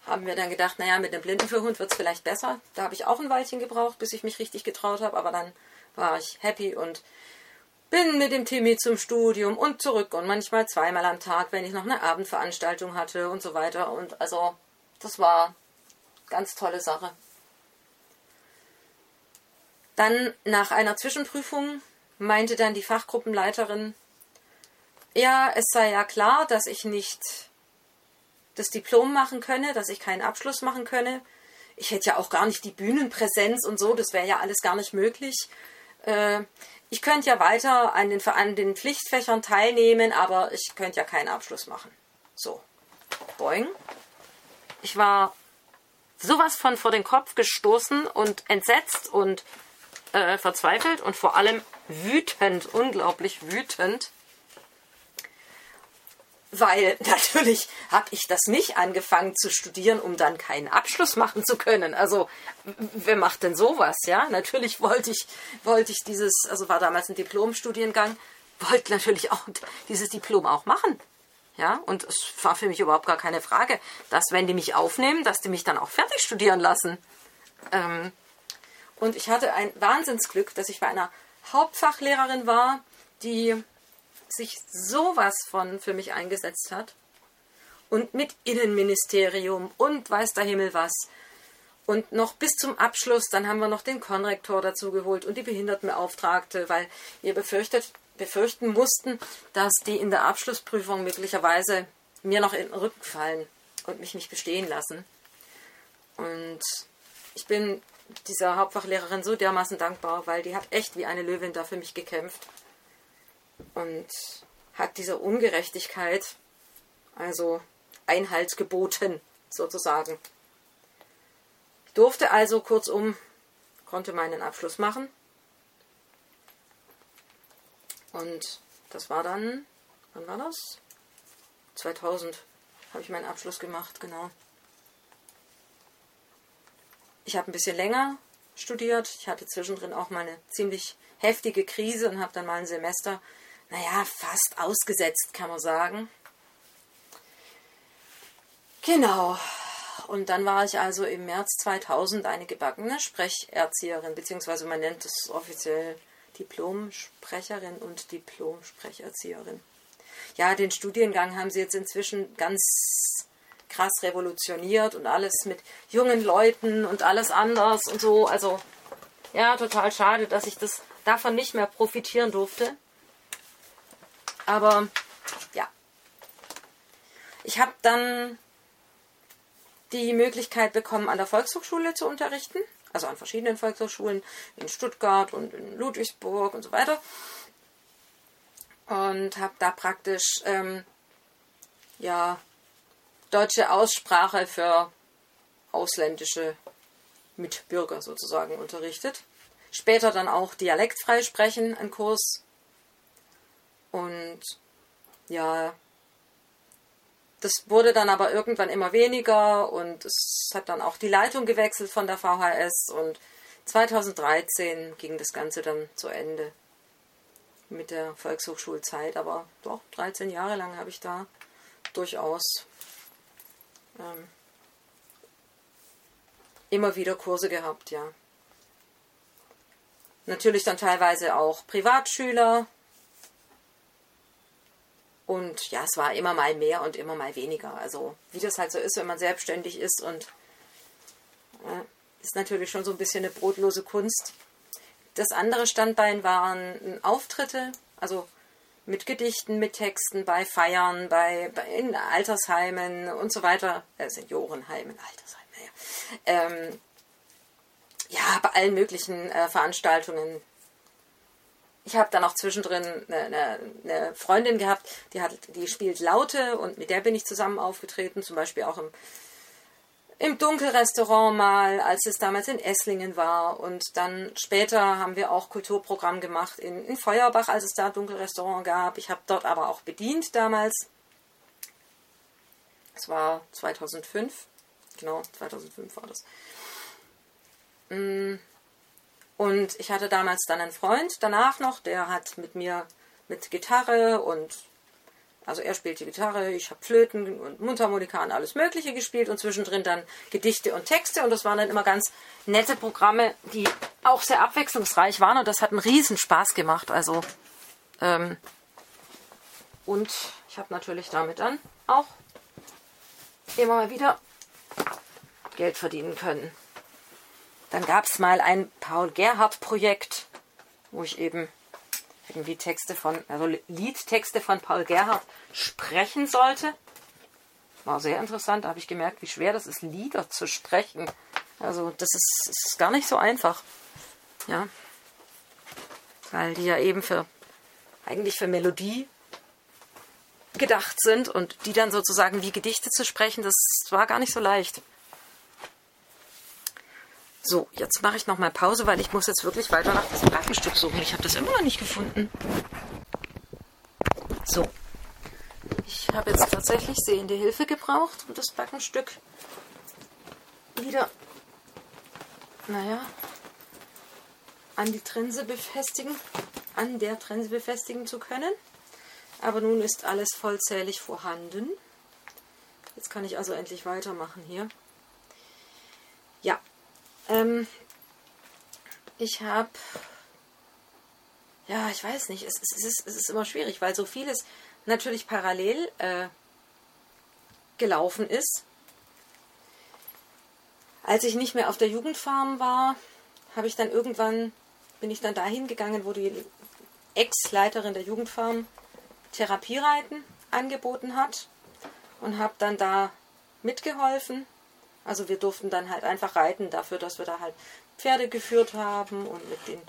Speaker 1: haben wir dann gedacht, naja, mit einem Blindenführhund wird es vielleicht besser. Da habe ich auch ein Weilchen gebraucht, bis ich mich richtig getraut habe, aber dann war ich happy und bin mit dem Timmy zum Studium und zurück und manchmal zweimal am Tag, wenn ich noch eine Abendveranstaltung hatte und so weiter. Und also, das war ganz tolle Sache. Dann nach einer Zwischenprüfung meinte dann die Fachgruppenleiterin, ja, es sei ja klar, dass ich nicht das Diplom machen könne, dass ich keinen Abschluss machen könne. Ich hätte ja auch gar nicht die Bühnenpräsenz und so, das wäre ja alles gar nicht möglich. Äh, ich könnte ja weiter an den, an den Pflichtfächern teilnehmen, aber ich könnte ja keinen Abschluss machen. So, boing. Ich war sowas von vor den Kopf gestoßen und entsetzt und äh, verzweifelt und vor allem wütend, unglaublich wütend. Weil natürlich habe ich das nicht angefangen zu studieren, um dann keinen Abschluss machen zu können. Also wer macht denn sowas, ja? Natürlich wollte ich, wollte ich dieses, also war damals ein Diplomstudiengang, wollte natürlich auch dieses Diplom auch machen. Ja, und es war für mich überhaupt gar keine Frage, dass wenn die mich aufnehmen, dass die mich dann auch fertig studieren lassen. Ähm, und ich hatte ein Wahnsinnsglück, dass ich bei einer Hauptfachlehrerin war, die sich sowas von für mich eingesetzt hat. Und mit Innenministerium und weiß der Himmel was. Und noch bis zum Abschluss, dann haben wir noch den Konrektor dazu geholt und die Behindertenbeauftragte, weil wir befürchtet, befürchten mussten, dass die in der Abschlussprüfung möglicherweise mir noch in den Rücken fallen und mich nicht bestehen lassen. Und ich bin dieser Hauptfachlehrerin so dermaßen dankbar, weil die hat echt wie eine Löwin da für mich gekämpft und hat dieser Ungerechtigkeit also Einhalt geboten, sozusagen. Ich durfte also kurzum, konnte meinen Abschluss machen. Und das war dann, wann war das? 2000 habe ich meinen Abschluss gemacht, genau. Ich habe ein bisschen länger studiert. Ich hatte zwischendrin auch mal eine ziemlich heftige Krise und habe dann mal ein Semester naja, fast ausgesetzt, kann man sagen. Genau. Und dann war ich also im März 2000 eine gebackene Sprecherzieherin, beziehungsweise man nennt es offiziell Diplom-Sprecherin und Diplom-Sprecherzieherin. Ja, den Studiengang haben sie jetzt inzwischen ganz krass revolutioniert und alles mit jungen Leuten und alles anders und so. Also, ja, total schade, dass ich das davon nicht mehr profitieren durfte. Aber ja. Ich habe dann die Möglichkeit bekommen, an der Volkshochschule zu unterrichten. Also an verschiedenen Volkshochschulen in Stuttgart und in Ludwigsburg und so weiter. Und habe da praktisch ähm, ja, deutsche Aussprache für ausländische Mitbürger sozusagen unterrichtet. Später dann auch dialektfrei sprechen, ein Kurs und ja, das wurde dann aber irgendwann immer weniger und es hat dann auch die Leitung gewechselt von der VHS und 2013 ging das Ganze dann zu Ende mit der Volkshochschulzeit. Aber doch, 13 Jahre lang habe ich da durchaus ähm, immer wieder Kurse gehabt, ja. Natürlich dann teilweise auch Privatschüler, und ja, es war immer mal mehr und immer mal weniger. Also wie das halt so ist, wenn man selbstständig ist und äh, ist natürlich schon so ein bisschen eine brotlose Kunst. Das andere Standbein waren Auftritte, also mit Gedichten, mit Texten, bei Feiern, bei, bei in Altersheimen und so weiter, äh, Seniorenheimen, Altersheimen, ja. Ähm, ja, bei allen möglichen äh, Veranstaltungen, ich habe dann auch zwischendrin eine, eine, eine, Freundin gehabt, die, hat, die spielt Laute und mit der bin ich zusammen aufgetreten, zum Beispiel auch im, im Dunkelrestaurant mal, als es damals in Esslingen war. Und dann später haben wir auch Kulturprogramm gemacht in, in Feuerbach, als es da Dunkelrestaurant gab. Ich habe dort aber auch bedient damals. Es war 2005. Genau, 2005 war das. Mm. Und ich hatte damals dann einen Freund danach noch, der hat mit mir mit Gitarre und also er spielte Gitarre, ich habe Flöten und Mundharmonika und alles Mögliche gespielt und zwischendrin dann Gedichte und Texte und das waren dann immer ganz nette Programme, die auch sehr abwechslungsreich waren und das hat einen riesen Spaß gemacht. Also ähm, und ich habe natürlich damit dann auch immer mal wieder Geld verdienen können. Dann gab es mal ein Paul Gerhardt-Projekt, wo ich eben irgendwie Texte von, also Liedtexte von Paul Gerhardt sprechen sollte. War sehr interessant, da habe ich gemerkt, wie schwer das ist, Lieder zu sprechen. Also das ist, ist gar nicht so einfach. Ja. Weil die ja eben für eigentlich für Melodie gedacht sind und die dann sozusagen wie Gedichte zu sprechen, das war gar nicht so leicht. So, jetzt mache ich nochmal Pause, weil ich muss jetzt wirklich weiter nach diesem Plattenstück suchen. Ich habe das immer noch nicht gefunden. So. Ich habe jetzt tatsächlich sehende Hilfe gebraucht, um das Backenstück wieder, naja, an die Trense befestigen, an der Trense befestigen zu können. Aber nun ist alles vollzählig vorhanden. Jetzt kann ich also endlich weitermachen hier. Ähm, ich habe, ja, ich weiß nicht, es, es, ist, es ist immer schwierig, weil so vieles natürlich parallel äh, gelaufen ist. Als ich nicht mehr auf der Jugendfarm war, habe ich dann irgendwann, bin ich dann dahin gegangen, wo die Ex-Leiterin der Jugendfarm Therapiereiten angeboten hat und habe dann da mitgeholfen. Also wir durften dann halt einfach reiten dafür, dass wir da halt Pferde geführt haben und mit den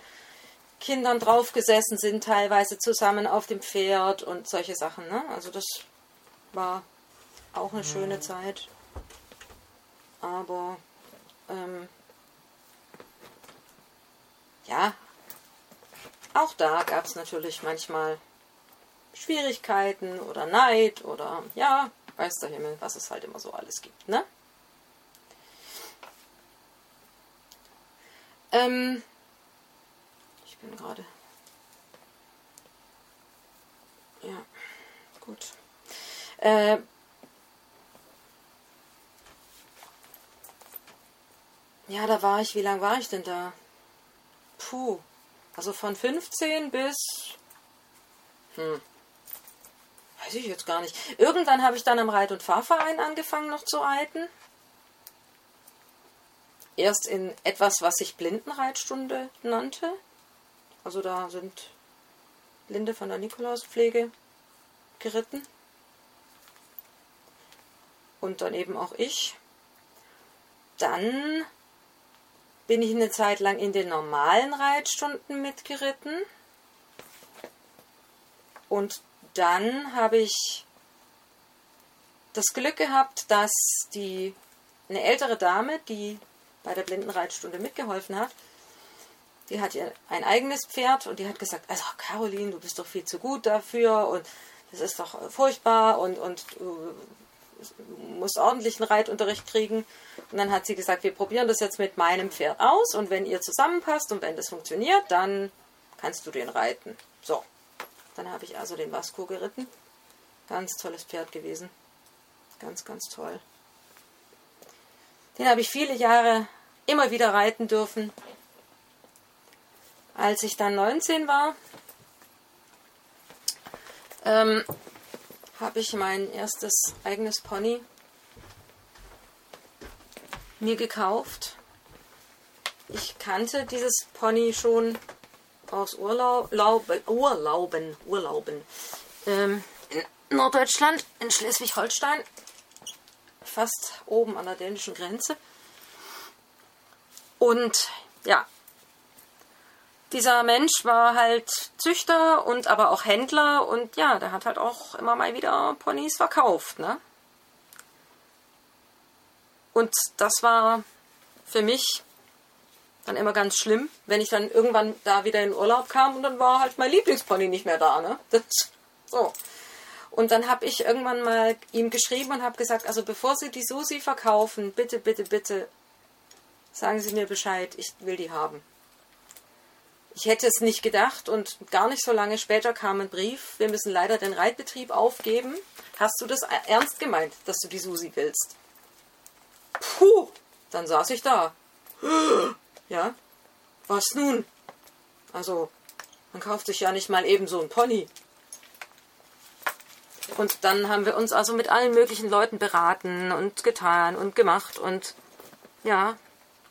Speaker 1: Kindern draufgesessen sind, teilweise zusammen auf dem Pferd und solche Sachen. Ne? Also das war auch eine schöne Zeit. Aber ähm, ja, auch da gab es natürlich manchmal Schwierigkeiten oder Neid oder ja, weiß der Himmel, was es halt immer so alles gibt, ne? Ähm, ich bin gerade. Ja, gut. Äh, ja, da war ich, wie lange war ich denn da? Puh, also von 15 bis. Hm, weiß ich jetzt gar nicht. Irgendwann habe ich dann am Reit- und Fahrverein angefangen noch zu reiten. Erst in etwas, was sich Blindenreitstunde nannte. Also da sind Blinde von der Nikolauspflege geritten. Und dann eben auch ich. Dann bin ich eine Zeit lang in den normalen Reitstunden mitgeritten. Und dann habe ich das Glück gehabt, dass die eine ältere Dame, die bei der Blindenreitstunde mitgeholfen hat, die hat ihr ein eigenes Pferd und die hat gesagt, also Caroline, du bist doch viel zu gut dafür und das ist doch furchtbar und, und du musst ordentlichen Reitunterricht kriegen. Und dann hat sie gesagt, wir probieren das jetzt mit meinem Pferd aus und wenn ihr zusammenpasst und wenn das funktioniert, dann kannst du den reiten. So, dann habe ich also den Vasco geritten. Ganz tolles Pferd gewesen. Ganz, ganz toll. Den habe ich viele Jahre immer wieder reiten dürfen. Als ich dann 19 war, ähm, habe ich mein erstes eigenes Pony mir gekauft. Ich kannte dieses Pony schon aus Urlaub, Urlauben, Urlauben ähm, in Norddeutschland, in Schleswig-Holstein, fast oben an der dänischen Grenze. Und ja, dieser Mensch war halt Züchter und aber auch Händler und ja, der hat halt auch immer mal wieder Ponys verkauft, ne? Und das war für mich dann immer ganz schlimm, wenn ich dann irgendwann da wieder in Urlaub kam und dann war halt mein Lieblingspony nicht mehr da, ne? Das, so. Und dann habe ich irgendwann mal ihm geschrieben und habe gesagt, also bevor Sie die Susi verkaufen, bitte, bitte, bitte sagen Sie mir Bescheid, ich will die haben. Ich hätte es nicht gedacht und gar nicht so lange später kam ein Brief, wir müssen leider den Reitbetrieb aufgeben. Hast du das ernst gemeint, dass du die Susi willst? Puh, dann saß ich da. Ja, was nun? Also, man kauft sich ja nicht mal eben so ein Pony. Und dann haben wir uns also mit allen möglichen Leuten beraten und getan und gemacht. Und ja,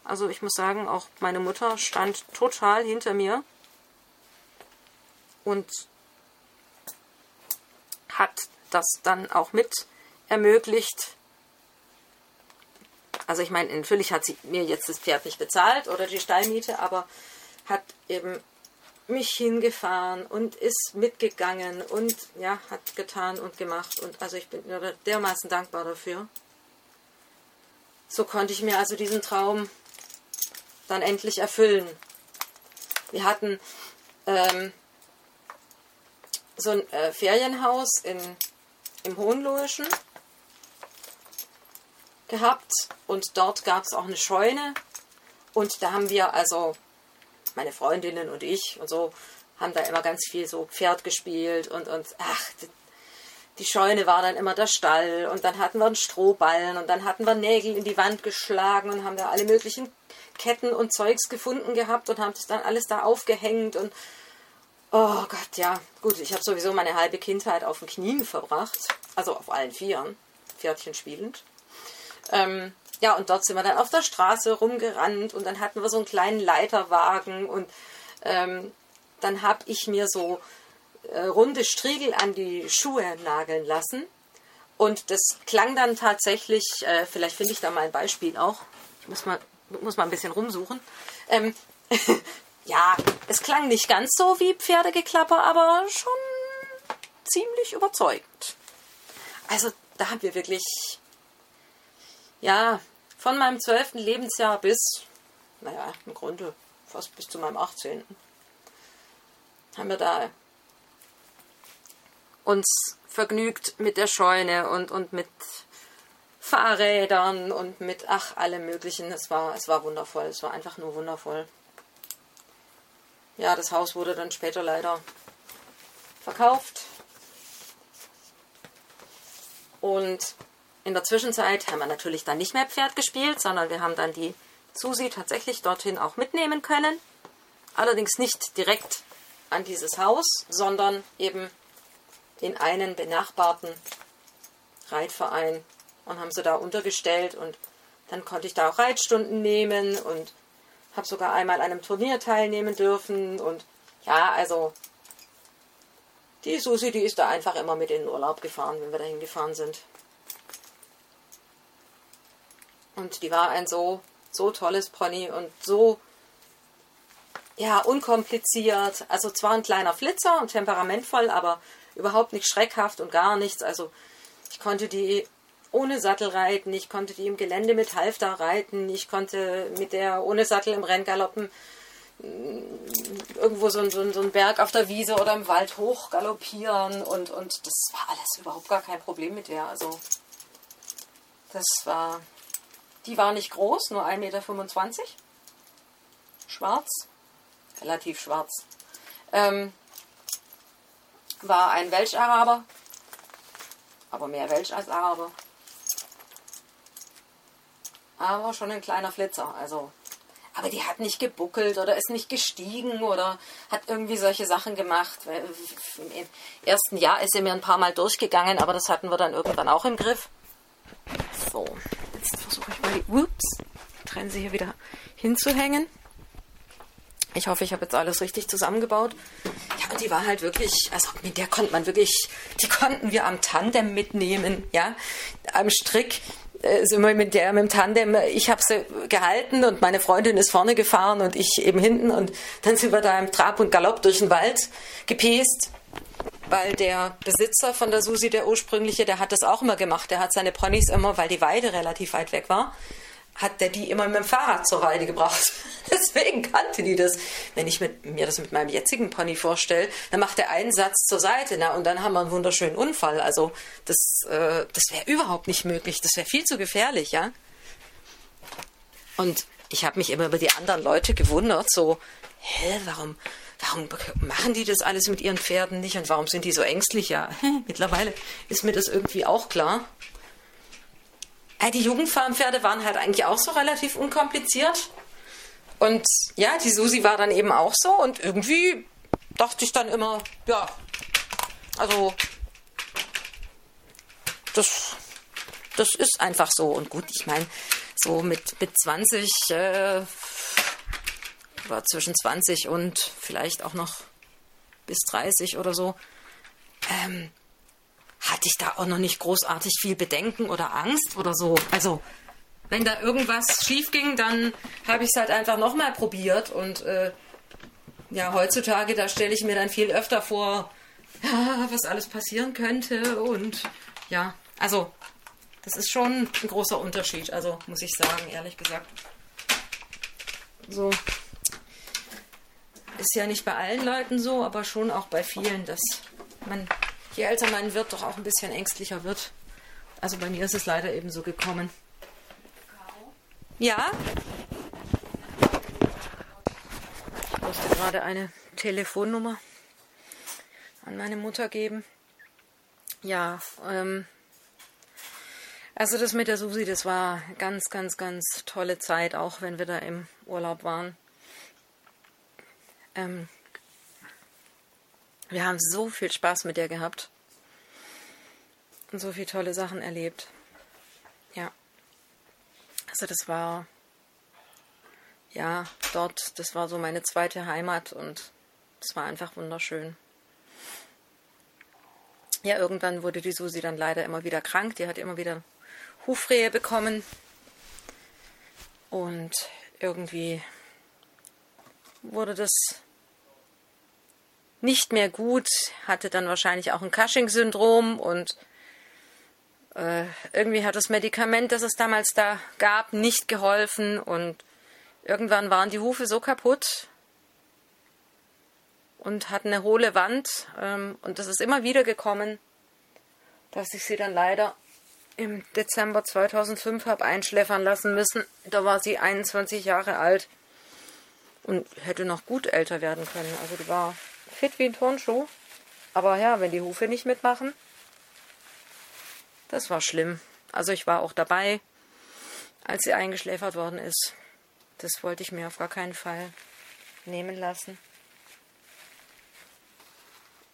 Speaker 1: also ich muss sagen, auch meine Mutter stand total hinter mir und hat das dann auch mit ermöglicht. Also ich meine, natürlich hat sie mir jetzt das Pferd nicht bezahlt oder die Stallmiete, aber hat eben mich hingefahren und ist mitgegangen und ja, hat getan und gemacht. Und also ich bin dermaßen dankbar dafür. So konnte ich mir also diesen Traum dann endlich erfüllen. Wir hatten ähm, so ein äh, Ferienhaus in im Hohenlohischen gehabt und dort gab es auch eine Scheune und da haben wir also meine Freundinnen und ich und so haben da immer ganz viel so Pferd gespielt und und ach die Scheune war dann immer der Stall und dann hatten wir einen Strohballen und dann hatten wir Nägel in die Wand geschlagen und haben da alle möglichen Ketten und Zeugs gefunden gehabt und haben das dann alles da aufgehängt und oh Gott, ja, gut, ich habe sowieso meine halbe Kindheit auf den Knien verbracht, also auf allen Vieren, Pferdchen spielend. Ähm, ja, und dort sind wir dann auf der Straße rumgerannt und dann hatten wir so einen kleinen Leiterwagen und ähm, dann habe ich mir so äh, runde Striegel an die Schuhe nageln lassen. Und das klang dann tatsächlich, äh, vielleicht finde ich da mal ein Beispiel auch. Ich muss mal, muss mal ein bisschen rumsuchen. Ähm, ja, es klang nicht ganz so wie Pferdegeklapper, aber schon ziemlich überzeugend. Also da haben wir wirklich ja, von meinem zwölften Lebensjahr bis, naja, im Grunde fast bis zu meinem 18. haben wir da uns vergnügt mit der Scheune und, und mit Fahrrädern und mit ach allem möglichen. Es war, es war wundervoll, es war einfach nur wundervoll. Ja, das Haus wurde dann später leider verkauft. Und in der Zwischenzeit haben wir natürlich dann nicht mehr Pferd gespielt, sondern wir haben dann die Susi tatsächlich dorthin auch mitnehmen können. Allerdings nicht direkt an dieses Haus, sondern eben in einen benachbarten Reitverein und haben sie da untergestellt und dann konnte ich da auch Reitstunden nehmen und habe sogar einmal an einem Turnier teilnehmen dürfen und ja, also die Susi, die ist da einfach immer mit in den Urlaub gefahren, wenn wir dahin gefahren sind. Und die war ein so, so tolles Pony und so ja, unkompliziert. Also zwar ein kleiner Flitzer und temperamentvoll, aber überhaupt nicht schreckhaft und gar nichts. Also ich konnte die ohne Sattel reiten, ich konnte die im Gelände mit Halfter reiten, ich konnte mit der ohne Sattel im Renngaloppen mm, irgendwo so, so, so einen Berg auf der Wiese oder im Wald hoch galoppieren und, und das war alles überhaupt gar kein Problem mit der. Also das war die war nicht groß, nur 1,25 Meter. Schwarz, relativ schwarz. Ähm, war ein Welsch-Araber, aber mehr Welsch als Araber. Aber schon ein kleiner Flitzer, also. Aber die hat nicht gebuckelt oder ist nicht gestiegen oder hat irgendwie solche Sachen gemacht. Im ersten Jahr ist sie mir ein paar Mal durchgegangen, aber das hatten wir dann irgendwann auch im Griff. So, jetzt versuche ich mal die ups, Trense hier wieder hinzuhängen. Ich hoffe, ich habe jetzt alles richtig zusammengebaut. Ja, und die war halt wirklich, also mit der konnte man wirklich, die konnten wir am Tandem mitnehmen, ja, am Strick äh, sind wir mit der mit dem Tandem, ich habe sie gehalten und meine Freundin ist vorne gefahren und ich eben hinten und dann sind wir da im Trab und Galopp durch den Wald gepest weil der Besitzer von der Susi, der ursprüngliche, der hat das auch immer gemacht. Der hat seine Ponys immer, weil die Weide relativ weit weg war, hat der die immer mit dem Fahrrad zur Weide gebracht. Deswegen kannte die das. Wenn ich mit, mir das mit meinem jetzigen Pony vorstelle, dann macht der einen Satz zur Seite na, und dann haben wir einen wunderschönen Unfall. Also das, äh, das wäre überhaupt nicht möglich. Das wäre viel zu gefährlich, ja. Und ich habe mich immer über die anderen Leute gewundert, so, hä, warum, warum machen die das alles mit ihren Pferden nicht und warum sind die so ängstlich? Ja, mittlerweile ist mir das irgendwie auch klar. Äh, die Jugendfarmpferde waren halt eigentlich auch so relativ unkompliziert. Und ja, die Susi war dann eben auch so und irgendwie dachte ich dann immer, ja, also das, das ist einfach so. Und gut, ich meine, so mit, mit 20 äh, war zwischen 20 und vielleicht auch noch bis 30 oder so, ähm, hatte ich da auch noch nicht großartig viel Bedenken oder Angst oder so. Also, wenn da irgendwas schief ging, dann habe ich es halt einfach nochmal probiert und äh, ja, heutzutage, da stelle ich mir dann viel öfter vor, ja, was alles passieren könnte und ja, also, das ist schon ein großer Unterschied, also muss ich sagen, ehrlich gesagt. So, ist ja nicht bei allen Leuten so, aber schon auch bei vielen, dass man je älter man wird, doch auch ein bisschen ängstlicher wird. Also bei mir ist es leider eben so gekommen. Ja? Ich musste gerade eine Telefonnummer an meine Mutter geben. Ja, ähm, also das mit der Susi, das war ganz, ganz, ganz tolle Zeit, auch wenn wir da im Urlaub waren. Ähm, wir haben so viel Spaß mit ihr gehabt und so viele tolle Sachen erlebt. Ja. Also das war ja dort, das war so meine zweite Heimat und es war einfach wunderschön. Ja, irgendwann wurde die Susi dann leider immer wieder krank. Die hat immer wieder Hufrehe bekommen. Und irgendwie wurde das nicht mehr gut, hatte dann wahrscheinlich auch ein Cushing-Syndrom und äh, irgendwie hat das Medikament, das es damals da gab, nicht geholfen und irgendwann waren die Hufe so kaputt und hatten eine hohle Wand ähm, und das ist immer wieder gekommen, dass ich sie dann leider im Dezember 2005 habe einschläfern lassen müssen. Da war sie 21 Jahre alt und hätte noch gut älter werden können. Also die war fit wie ein Turnschuh. Aber ja, wenn die Hufe nicht mitmachen, das war schlimm. Also ich war auch dabei, als sie eingeschläfert worden ist. Das wollte ich mir auf gar keinen Fall nehmen lassen.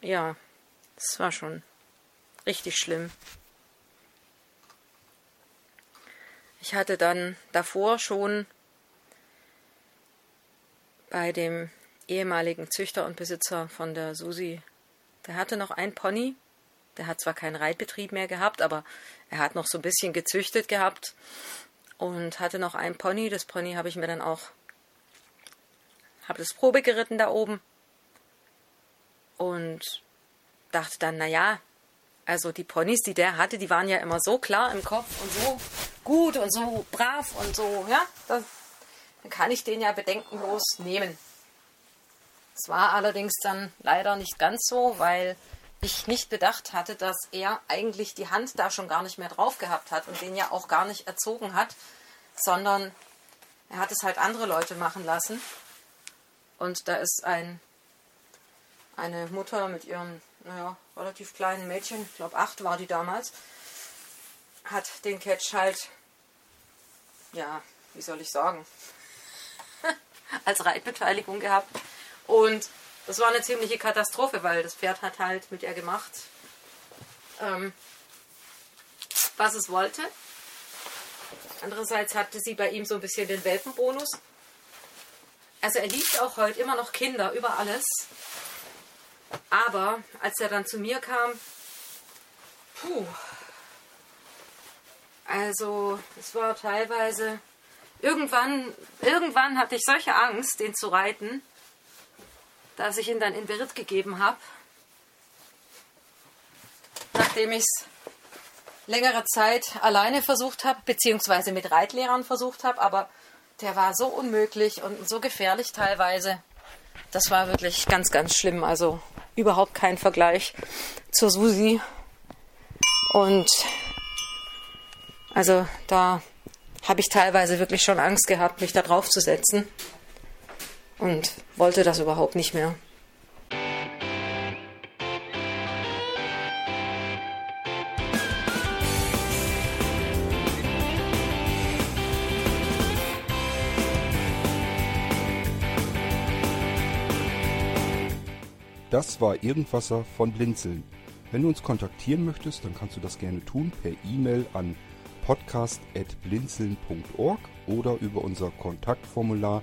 Speaker 1: Ja, das war schon richtig schlimm. Ich hatte dann davor schon bei dem ehemaligen Züchter und Besitzer von der Susi. Der hatte noch ein Pony. Der hat zwar keinen Reitbetrieb mehr gehabt, aber er hat noch so ein bisschen gezüchtet gehabt und hatte noch ein Pony. Das Pony habe ich mir dann auch, habe das Probe geritten da oben und dachte dann, naja, also die Ponys, die der hatte, die waren ja immer so klar im Kopf und so gut und so brav und so, ja, das, dann kann ich den ja bedenkenlos nehmen. Es war allerdings dann leider nicht ganz so, weil ich nicht bedacht hatte, dass er eigentlich die Hand da schon gar nicht mehr drauf gehabt hat und den ja auch gar nicht erzogen hat, sondern er hat es halt andere Leute machen lassen. Und da ist ein, eine Mutter mit ihrem naja, relativ kleinen Mädchen, ich glaube acht war die damals, hat den Catch halt, ja, wie soll ich sagen, als Reitbeteiligung gehabt. Und das war eine ziemliche Katastrophe, weil das Pferd hat halt mit ihr gemacht, ähm, was es wollte. Andererseits hatte sie bei ihm so ein bisschen den Welpenbonus. Also er liebt auch heute immer noch Kinder über alles. Aber als er dann zu mir kam, puh, also es war teilweise, irgendwann, irgendwann hatte ich solche Angst, den zu reiten, dass ich ihn dann in Beritt gegeben habe, nachdem ich es längere Zeit alleine versucht habe, beziehungsweise mit Reitlehrern versucht habe, aber der war so unmöglich und so gefährlich teilweise. Das war wirklich ganz, ganz schlimm. Also überhaupt kein Vergleich zur Susi. Und also da habe ich teilweise wirklich schon Angst gehabt, mich da drauf zu setzen und wollte das überhaupt nicht mehr.
Speaker 2: Das war Irgendwasser von Blinzeln. Wenn du uns kontaktieren möchtest, dann kannst du das gerne tun per E-Mail an podcast.blinzeln.org oder über unser Kontaktformular